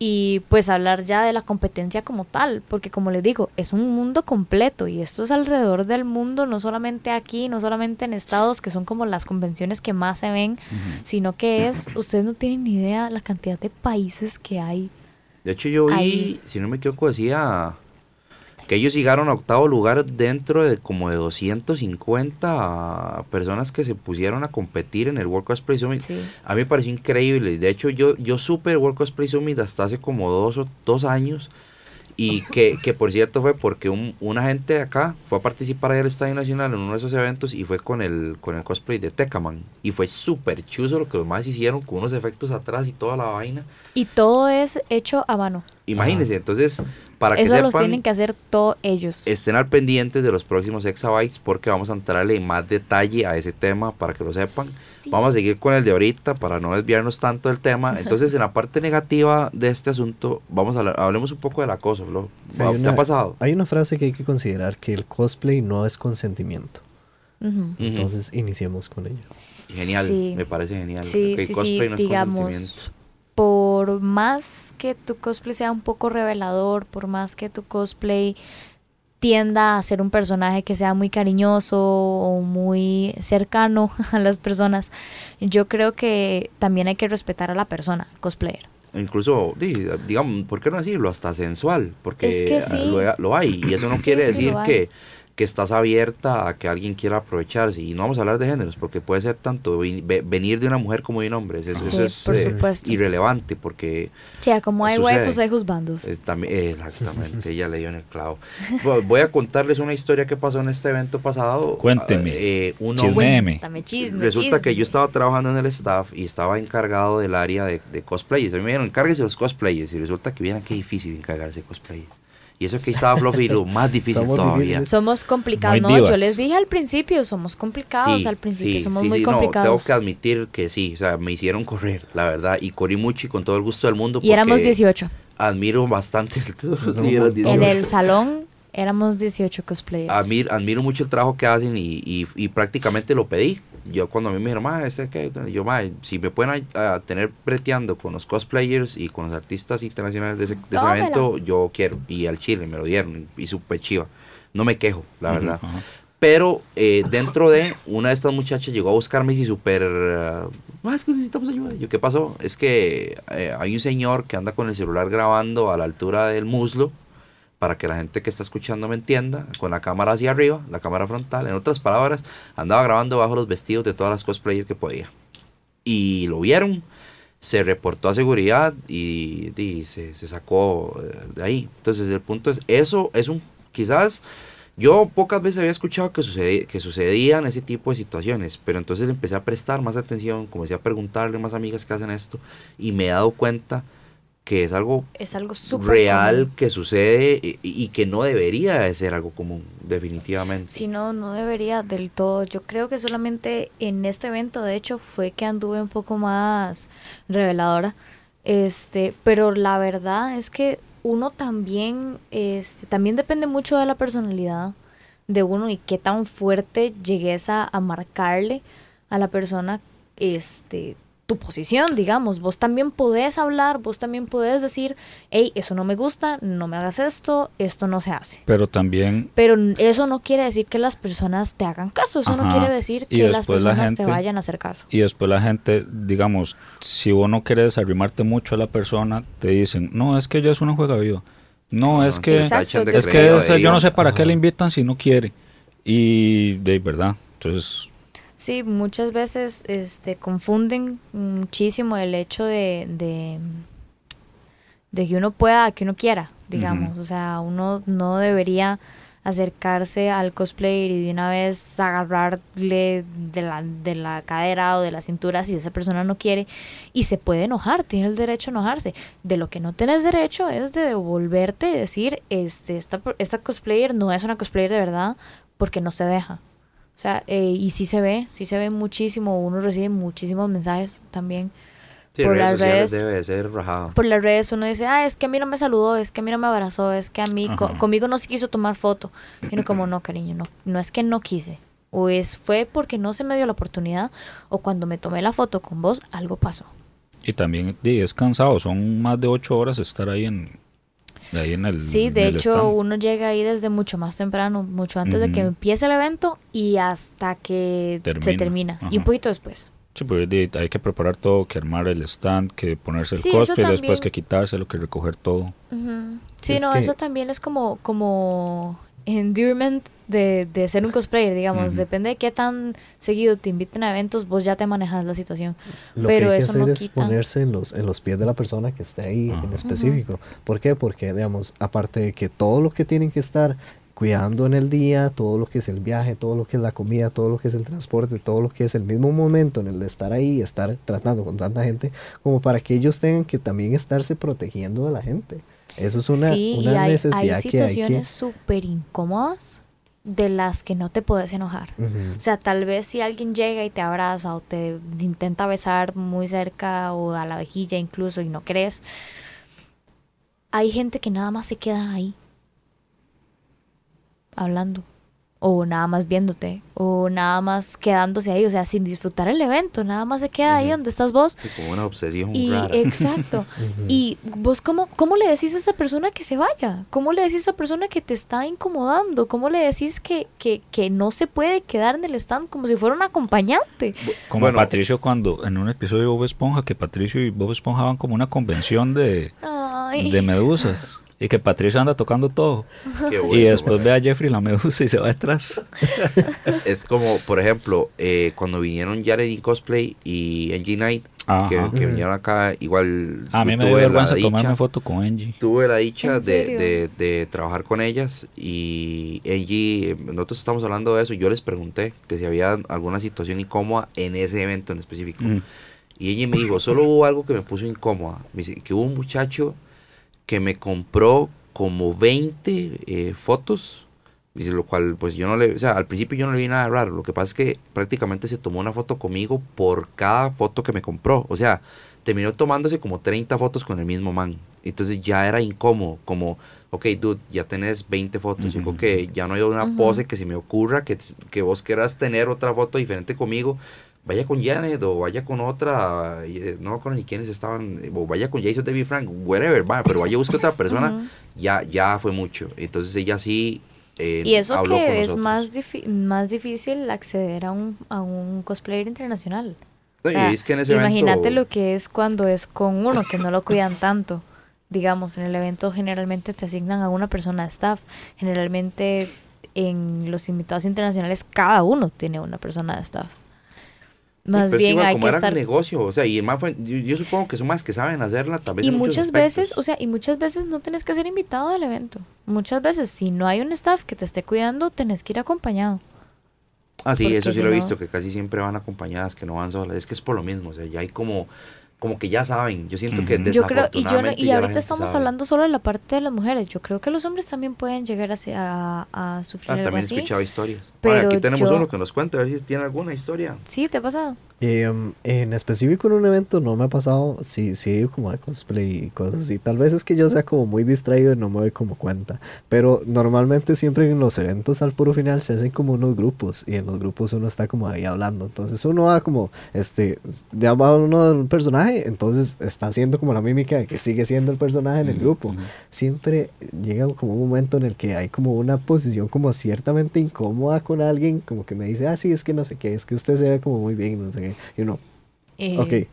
y pues hablar ya de la competencia como tal, porque como les digo, es un mundo completo y esto es alrededor del mundo, no solamente aquí, no solamente en estados que son como las convenciones que más se ven, sino que es, ustedes no tienen ni idea la cantidad de países que hay. De hecho, yo vi, Ahí. si no me equivoco, decía que ellos llegaron a octavo lugar dentro de como de 250 personas que se pusieron a competir en el World Cosplay Summit. Sí. A mí me pareció increíble. De hecho, yo, yo supe el World Cosplay Summit hasta hace como dos, o- dos años. Y que, que por cierto fue porque un, una gente de acá fue a participar ahí al Estadio Nacional en uno de esos eventos y fue con el, con el cosplay de Tecaman. Y fue súper chuzo lo que los más hicieron con unos efectos atrás y toda la vaina. Y todo es hecho a mano. Imagínense, entonces, para que Eso los sepan, tienen que hacer todos ellos. estén al pendiente de los próximos exabytes porque vamos a entrarle en más detalle a ese tema para que lo sepan. Vamos a seguir con el de ahorita para no desviarnos tanto del tema. Entonces, en la parte negativa de este asunto, vamos a hablemos un poco del acoso. Flo. Hay ¿Te una- ha pasado? Hay una frase que hay que considerar que el cosplay no es consentimiento. Entonces iniciemos con ello. Genial, Sí. me parece genial. Sí, Ok, sí, cosplay sí, no es digamos, consentimiento. por más que tu cosplay sea un poco revelador, por más que tu cosplay tienda a ser un personaje que sea muy cariñoso o muy cercano [LAUGHS] a las personas, yo creo que también hay que respetar a la persona, el cosplayer. Incluso, di- digamos, ¿por qué no decirlo? Hasta sensual, porque Es que sí. lo, lo hay. Y eso no [COUGHS] quiere Sí, decir que, que estás abierta a que alguien quiera aprovecharse. Y no vamos a hablar de géneros, porque puede ser tanto venir de una mujer como de un hombre. Eso, Sí, eso es por eh, irrelevante, porque sea, como hay waifus, hay juzbandos. eh, también, eh, exactamente, [LAUGHS] ella le dio en el clavo. Vo- Voy a contarles una historia que pasó en este evento pasado. Cuénteme. Eh, un hombre, Chismeme. Dame chisme, Resulta que chisme. yo estaba trabajando en el staff y estaba encargado del área de, de cosplayers. A mí me dijeron, encárguese de los cosplayers. Y resulta que vieran qué difícil encargarse de cosplayers. Y eso que ahí estaba Fluffy, lo más difícil Somos todavía. difíciles. Somos complicados, Muy ¿no? Yo les dije al principio, somos complicados al principio, somos muy no, complicados. tengo que admitir que sí, o sea, me hicieron correr, la verdad, y corrí mucho y con todo el gusto del mundo. y éramos porque 18. Admiro bastante. en 18. En el salón éramos 18 cosplayers. Admiro, admiro mucho el trabajo que hacen y, y- y prácticamente lo pedí. Yo cuando a mí me dijeron, ma, ¿este qué?", yo, ma, si me pueden a tener breteando con los cosplayers y con los artistas internacionales de ese, de ese evento, yo quiero. Y al Chile me lo dieron y, y súper chiva. No me quejo, la verdad. Pero eh, dentro de, una de estas muchachas llegó a buscarme y súper... "Ma, es que necesitamos ayuda. Yo, ¿qué pasó? Es que eh, hay un señor que anda con el celular grabando a la altura del muslo para que la gente que está escuchando me entienda, con la cámara hacia arriba, la cámara frontal, en otras palabras, andaba grabando bajo los vestidos de todas las cosplayers que podía. Y lo vieron, se reportó a seguridad y, y se, se sacó eh, de ahí. Entonces el punto es, eso es un, quizás, yo pocas veces había escuchado que, sucedía, que sucedían ese tipo de situaciones, pero entonces empecé a prestar más atención, comencé a preguntarle a más amigas que hacen esto y me he dado cuenta que es algo es algo real común. que sucede y, y que no debería de ser algo común, definitivamente. Sí, no, no debería del todo. Yo creo que solamente en este evento, de hecho, fue que anduve un poco más reveladora. Este, pero la verdad es que uno también, este, también depende mucho de la personalidad de uno y qué tan fuerte llegues a, a marcarle a la persona, este, tu posición, digamos. Vos también podés hablar, vos también podés decir, hey, eso no me gusta, no me hagas esto, esto no se hace. Pero también Pero eso no quiere decir que las personas te hagan caso, eso no Ajá. quiere decir Y que las después la personas te gente- vayan a hacer caso. Y después la gente, digamos, si vos no quieres arrimarte mucho a la persona, te dicen, no, es que ella es una juega viva. No, es que, Exacto, es que esa- yo no sé para qué Ajá. le invitan si no quiere. Y de verdad, entonces, Sí, muchas veces este, confunden muchísimo el hecho de, de, de que uno pueda, que uno quiera, digamos. O sea, uno no debería acercarse al cosplayer y de una vez agarrarle de la, de la cadera o de la cintura si esa persona no quiere y se puede enojar, tiene el derecho a enojarse. De lo que no tienes derecho es de devolverte y decir, este, esta, esta cosplayer no es una cosplayer de verdad porque no se deja. O sea, eh, y sí se ve, sí se ve muchísimo, uno recibe muchísimos mensajes también. Sí, por redes las sociales redes- debe de ser rajado. Por las redes uno dice, ah, es que a mí no me saludó, es que a mí no me abrazó, es que a mí, co- conmigo no se quiso tomar foto. Y uno como, no, cariño, no, no es que no quise. O es, fue porque no se me dio la oportunidad, o cuando me tomé la foto con vos, algo pasó. y también es cansado, son más de ocho horas estar ahí en, ahí en el Sí, de el hecho, stand. uno llega ahí desde mucho más temprano, mucho antes de que empiece el evento y hasta que se Termina, termina. Y un ajá. poquito después. Sí, pues hay que preparar todo, que armar el stand, que ponerse el Sí, cosplay, después que quitárselo, que recoger todo. Ujú. Sí, Es no, que- eso también es como, como endurement de, de ser un cosplayer, digamos. Depende de qué tan seguido te inviten a eventos, vos ya te manejas la situación. Lo Pero que hay que eso hacer no es quita. ponerse en los, en los pies de la persona que esté ahí en específico. ¿Por qué? Porque, digamos, aparte de que todo lo que tienen que estar cuidando en el día, todo lo que es el viaje, todo lo que es la comida, todo lo que es el transporte, todo lo que es el mismo momento en el de estar ahí, estar tratando con tanta gente, como para que ellos tengan que también estarse protegiendo de la gente. Eso es una, sí, una y hay, necesidad hay que hay que... situaciones súper incómodas de las que no te puedes enojar. O sea, tal vez si alguien llega y te abraza o te intenta besar muy cerca o a la vejilla incluso y no crees, hay gente que nada más se queda ahí hablando o nada más viéndote o nada más quedándose ahí, o sea, sin disfrutar el evento, nada más se queda ahí donde estás vos. Sí, como una obsesión Y rara. exacto. [LAUGHS] Y vos cómo, cómo le decís a esa persona que se vaya? ¿Cómo le decís a esa persona que te está incomodando? ¿Cómo le decís que, que, que no se puede quedar en el stand como si fuera un acompañante? Como Bueno. Patricio cuando en un episodio de Bob Esponja, que Patricio y Bob Esponja van como una convención de, Ay. de medusas. Y que Patricio anda tocando todo. Qué y bueno. después ve a Jeffrey la medusa y se va detrás. [LAUGHS] Es como, por ejemplo, eh, cuando vinieron Jared y Cosplay y NG Knight, que, que vinieron acá, igual. A mí me dio tuve la vergüenza dicha- tomarme foto con Angie. Tuve la dicha ¿En de, de- de trabajar con ellas y Angie, nosotros estamos hablando de eso, yo les pregunté que si había alguna situación incómoda en ese evento en específico. Mm. Y ella me dijo, solo hubo algo que me puso incómoda. Me dice que hubo un muchacho que me compró como 20 eh, fotos. Dice, lo cual, pues yo no le, o sea, al principio yo no le vi nada raro. Lo que pasa es que prácticamente se tomó una foto conmigo por cada foto que me compró. O sea, terminó tomándose como 30 fotos con el mismo man. Entonces ya era incómodo, como, ok, dude, ya tenés 20 fotos. Yo creo que ya no hay una pose que se me ocurra que, que vos quieras tener otra foto diferente conmigo. Vaya con Janet o vaya con otra, eh, no me acuerdo ni quiénes estaban, o vaya con Jason David Frank, whatever, va, pero vaya busque otra persona, ya, ya fue mucho. Entonces ella sí eh, Y eso habló con que es más, más difícil acceder a un, a un cosplayer internacional. No, O y sea, es que en ese imagínate evento- lo que es cuando es con uno que no lo cuidan tanto. Digamos, en el evento generalmente te asignan a una persona de staff. Generalmente en los invitados internacionales cada uno tiene una persona de staff. Más Pero es que bien igual, hay como que era estar... negocio, o sea, y más fue- yo, yo supongo que son más que saben hacerla, tal vez Y muchas aspectos. veces, o sea, y muchas veces no tienes que ser invitado al evento. Muchas veces, si no hay un staff que te esté cuidando, tenés que ir acompañado. Ah, sí, porque eso sí si lo he visto, que casi siempre van acompañadas, que no van solas. Es que es por lo mismo, o sea, ya hay como, como que ya saben. Yo siento que Ujú. Yo creo, y, yo no- desafortunadamente y ahorita estamos sabe. hablando solo de la parte de las mujeres. Yo creo que los hombres también pueden llegar a, a, a sufrir Ah, algo también he así. escuchado historias. Pero Bueno, aquí tenemos yo- uno que nos cuenta, a ver si tiene alguna historia. Sí, ¿te ha pasado? Em, en específico en un evento no me ha pasado, sí, sí he ido como a cosplay y cosas así. Tal vez es que yo sea como muy distraído y no me doy como cuenta. Pero normalmente siempre en los eventos al puro final se hacen como unos grupos y en los grupos uno está como ahí hablando. Entonces uno va como, este, llama a uno de un personaje, entonces está haciendo como la mímica de que sigue siendo el personaje en el grupo. Siempre llega como un momento en el que hay como una posición como ciertamente incómoda con alguien, como que me dice, ah, sí, es que no sé qué, es que usted se ve como muy bien, no sé qué. Y uno, Eh, ok.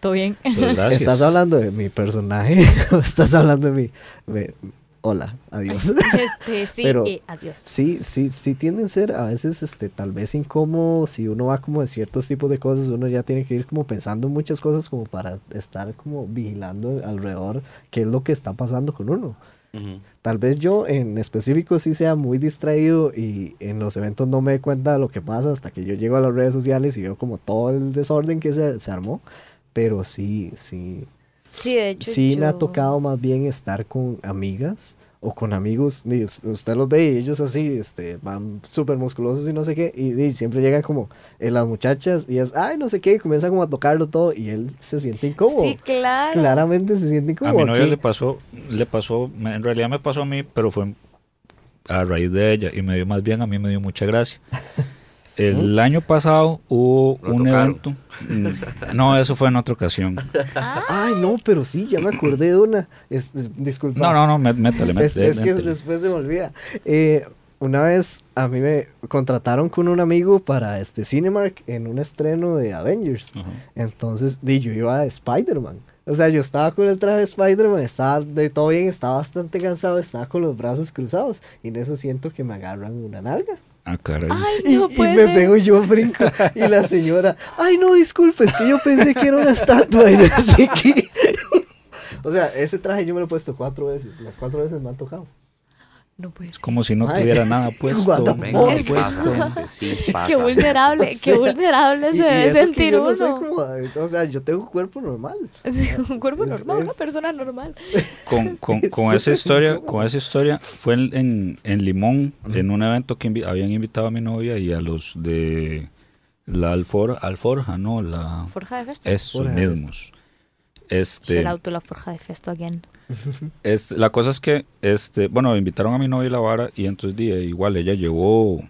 ¿Todo bien? Pues [LAUGHS] gracias. ¿Estás hablando de mi personaje [LAUGHS] o estás hablando de mi... me- hola, adiós. este, [LAUGHS] sí, Pero- eh, adiós. sí, sí, sí tienden a ser a veces este, tal vez incómodo. Si uno va como de ciertos tipos de cosas, uno ya tiene que ir como pensando en muchas cosas como para estar como vigilando alrededor qué es lo que está pasando con uno. Tal vez yo en específico sí sea muy distraído y en los eventos no me doy cuenta de lo que pasa hasta que yo llego a las redes sociales y veo como todo el desorden que se, se armó. Pero sí, sí, Sí, de hecho. sí me ha tocado más bien estar con amigas o con amigos. y usted los ve y ellos así, este, van súper musculosos y no sé qué. Y, y siempre llegan como eh, las muchachas y es, ay, no sé qué, y comienzan como a tocarlo todo y él se siente incómodo. Sí, claro. Claramente se siente A incómodo. mi novia le pasó, le pasó, en realidad me pasó a mí, pero fue a raíz de ella y me dio más bien, a mí me dio mucha gracia. El año pasado hubo Lo un tocaron. evento. mm, No, eso fue en otra ocasión. [LAUGHS] Ay, no, pero sí, ya me acordé de una. Es, es- disculpa. No, no, no, mé- métale, Es, métale. es que métale. después se me olvida. Eh, una vez a mí me contrataron con un amigo para este Cinemark en un estreno de Avengers. Entonces, di, yo iba de Spider-Man. O sea, yo estaba con el traje de Spider-Man, estaba de todo bien, estaba bastante cansado, estaba con los brazos cruzados. Y en eso siento que me agarran una nalga. Ah, caray. Ay, Y, no y puede me ser. pego y yo brinco. Y la señora, ay, no, disculpe, es que yo pensé que era una estatua y no sé qué. [LAUGHS] O sea, ese traje yo me lo he puesto cuatro veces. Las cuatro veces me han tocado. No puede ser. Como si no tuviera nada [LAUGHS] puesto. Sí puesto. sí pasa. Qué vulnerable, [LAUGHS] O qué sea, vulnerable se y debe sentir yo no soy uno. como- o sea, yo tengo un cuerpo normal. [LAUGHS] Sí, un cuerpo Es- normal, una persona normal. Con, con, con esa es historia, con esa historia fue en, en, en Limón, en un evento que invi- habían invitado a mi novia y a los de la Alfor, Alforja, no, la Forja de esos Forja de mismos. Este, Shout out to la Forja de Festo again. [LAUGHS] Este, la cosa es que, este, bueno, invitaron a mi novia a la vara y entonces di, eh, igual ella llevó,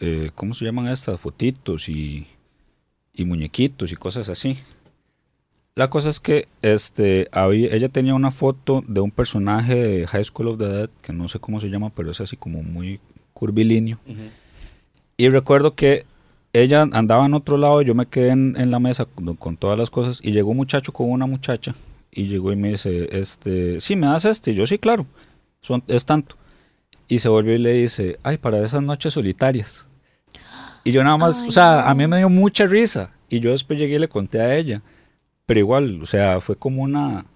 eh, ¿cómo se llaman estas? Fotitos y, y muñequitos y cosas así. La cosa es que este, había, ella tenía una foto de un personaje de High School of the Dead, que no sé cómo se llama, pero es así como muy curvilíneo. Ujú. Y recuerdo que ella andaba en otro lado, yo me quedé en, en la mesa con, con todas las cosas y llegó un muchacho con una muchacha y llegó y me dice, este, sí, me das este, Y yo sí, claro, son, es tanto. Y se volvió y le dice, ay, para esas noches solitarias. Y yo nada más, Ay, o sea, a mí me dio mucha risa y yo después llegué y le conté a ella, pero igual, o sea, fue como una,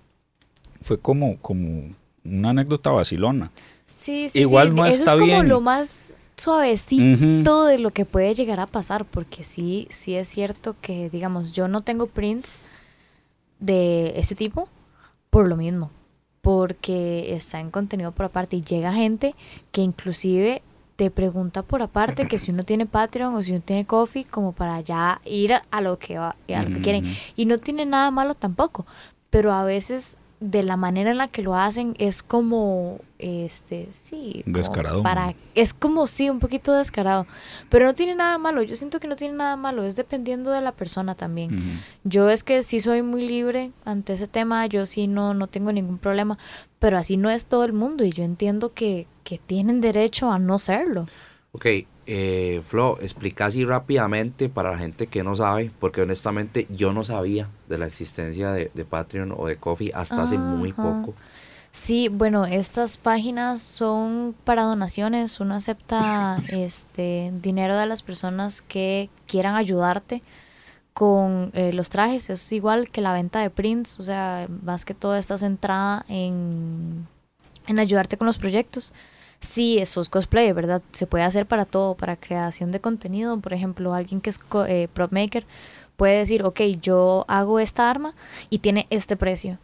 fue como, como una anécdota vacilona. Sí, sí, Igual sí. no Eso está es como bien. lo más suavecito de lo que puede llegar a pasar, porque sí, sí es cierto que, digamos, yo no tengo prints de ese tipo por lo mismo, porque está en contenido por aparte y llega gente que inclusive te pregunta por aparte que si uno tiene Patreon o si uno tiene Coffee como para ya ir a lo que va, a lo que quieren. Y no tiene nada malo tampoco, pero a veces de la manera en la que lo hacen es como este sí como Descarado. para es como sí un poquito descarado pero no tiene nada malo yo siento que no tiene nada malo es dependiendo de la persona también yo es que sí soy muy libre ante ese tema, yo sí no, no tengo ningún problema, pero así no es todo el mundo y yo entiendo que, que tienen derecho a no serlo. Ok, eh, Flo, explica así rápidamente para la gente que no sabe, porque honestamente yo no sabía de la existencia de, de Patreon o de Coffee hasta hace muy poco. Sí, bueno, estas páginas son para donaciones, uno acepta [LAUGHS] este dinero de las personas que quieran ayudarte con eh, los trajes, es igual que la venta de prints, o sea, más que todo está centrada en, en ayudarte con los proyectos. Sí, eso es cosplay, ¿verdad? Se puede hacer para todo, para creación de contenido. Por ejemplo, alguien que es co- eh, prop maker puede decir, ok, yo hago esta arma y tiene este precio.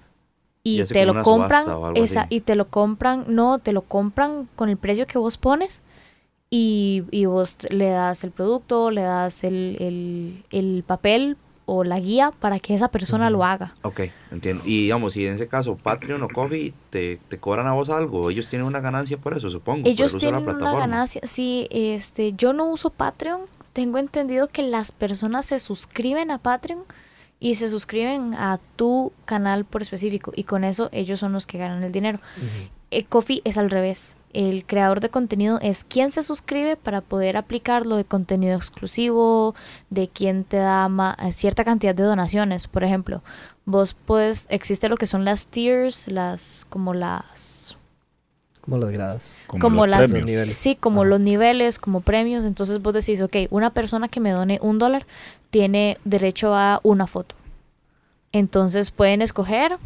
Y te lo compran, esa, y te lo compran, no, te lo compran con el precio que vos pones y, y vos le das el producto, le das el, el, el papel o la guía para que esa persona lo haga. Ok, entiendo. Y digamos, si en ese caso Patreon o Coffee te, te cobran a vos algo, ellos tienen una ganancia por eso, supongo. Ellos por el uso de la tienen una ganancia. Sí, este, yo no uso Patreon. Tengo entendido que las personas se suscriben a Patreon y se suscriben a tu canal por específico y con eso ellos son los que ganan el dinero. Eh, Coffee es al revés. El creador de contenido es quien se suscribe para poder aplicarlo de contenido exclusivo, de quien te da ma- eh, cierta cantidad de donaciones. Por ejemplo, vos puedes, existe lo que son las tiers, las como las Como las gradas. Como, como los las niveles. sí como Ajá. los niveles como premios entonces vos decís ok una persona que me done un dólar tiene derecho a una foto entonces pueden escoger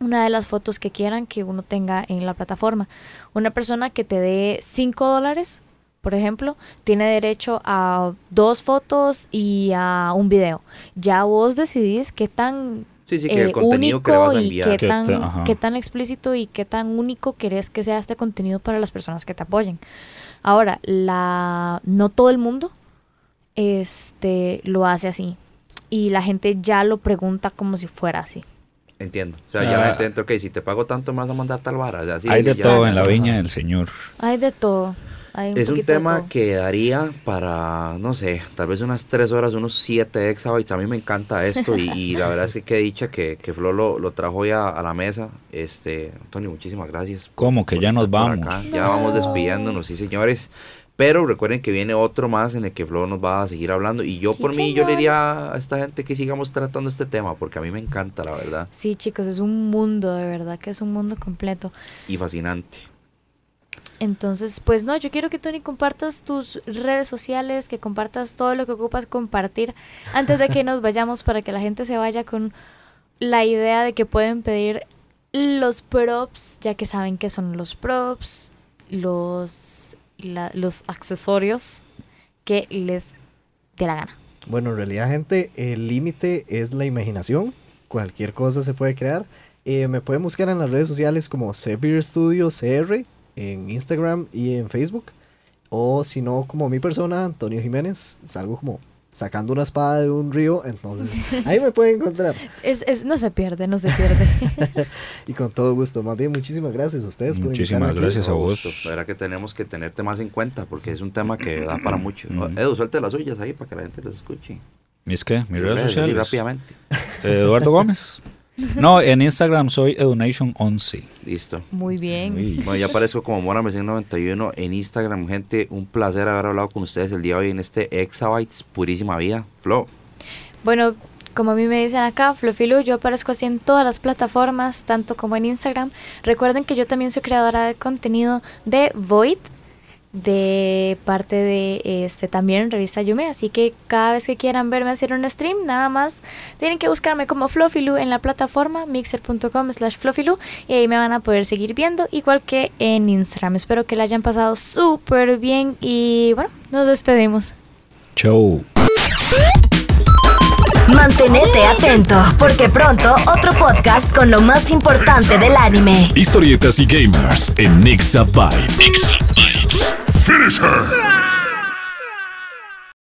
una de las fotos que quieran que uno tenga en la plataforma una persona que te dé cinco dólares por ejemplo tiene derecho a dos fotos y a un video ya vos decidís qué tan Sí, sí, que el eh, contenido que le vas a único y enviar. qué Que tan, te- qué tan explícito y qué tan único querés que sea este contenido para las personas que te apoyen. Ahora, la no todo el mundo este lo hace así y la gente ya lo pregunta como si fuera así. Entiendo. O sea, ya la gente entra, ok, si te pago tanto me vas a mandar tal vara. O sea, sí, Hay de ya- todo en la viña del Señor. Hay de todo. Hay un Es un tema todo. que daría para, no sé, tal vez unas 3 horas, unos 7 exabytes. A mí me encanta esto y, y la verdad es que qué dicha que, que Flo lo, lo trajo ya a la mesa. Este, Antonio, muchísimas gracias. por- ¿Cómo? Que por ya nos vamos. acá. Ya vamos despidiéndonos, sí señores. Pero recuerden que viene otro más en el que Flo nos va a seguir hablando. Y yo Sí, por mí, yo le diría a esta gente que sigamos tratando este tema, porque a mí me encanta, la verdad. Sí, chicos, es un mundo, de verdad, que es un mundo completo. Y fascinante. Entonces, pues no, yo quiero que Tony compartas tus redes sociales, que compartas todo lo que ocupas compartir antes de que [LAUGHS] nos vayamos para que la gente se vaya con la idea de que pueden pedir los props, ya que saben que son los props, los, los accesorios que les dé la gana. Bueno, en realidad, gente, el límite es la imaginación. Cualquier cosa se puede crear. Eh, me pueden buscar en las redes sociales como Severe Studio CR en Instagram y en Facebook. O si no, como mi persona, Antonio Jiménez. Salgo como sacando una espada de un río. Entonces, [LAUGHS] ahí me pueden encontrar. Es, es, no se pierde, no se pierde. [LAUGHS] Y con todo gusto. Más bien, muchísimas gracias a ustedes por Muchísimas aquí. gracias a vos. verdad que tenemos que tenerte más en cuenta, porque es un tema que da para mucho. Ujú. Edu, suelte las suyas ahí para que la gente los escuche. ¿Mis qué? Mis redes sociales. rápidamente. Eh, Eduardo Gómez. [LAUGHS] No, en Instagram soy Edunation11. Listo. Muy bien. Uy. Bueno, ya aparezco como Mora 91 en Instagram, gente. Un placer haber hablado con ustedes el día de hoy en este Exabytes Purísima Vida. Flo. Bueno, como a mí me dicen acá, Flofilu, yo aparezco así en todas las plataformas, tanto como en Instagram. Recuerden que yo también soy creadora de contenido de Void, de parte de este también Revista Yume, así que cada vez que quieran verme hacer un stream, nada más tienen que buscarme como Flofilu en la plataforma mixer.com slash Flofilu y ahí me van a poder seguir viendo, igual que en Instagram. Espero que la hayan pasado súper bien y bueno, nos despedimos. Chau. Mantenete atento, porque pronto otro podcast con lo más importante del anime. Historietas y gamers en Nixabytes. Finish her!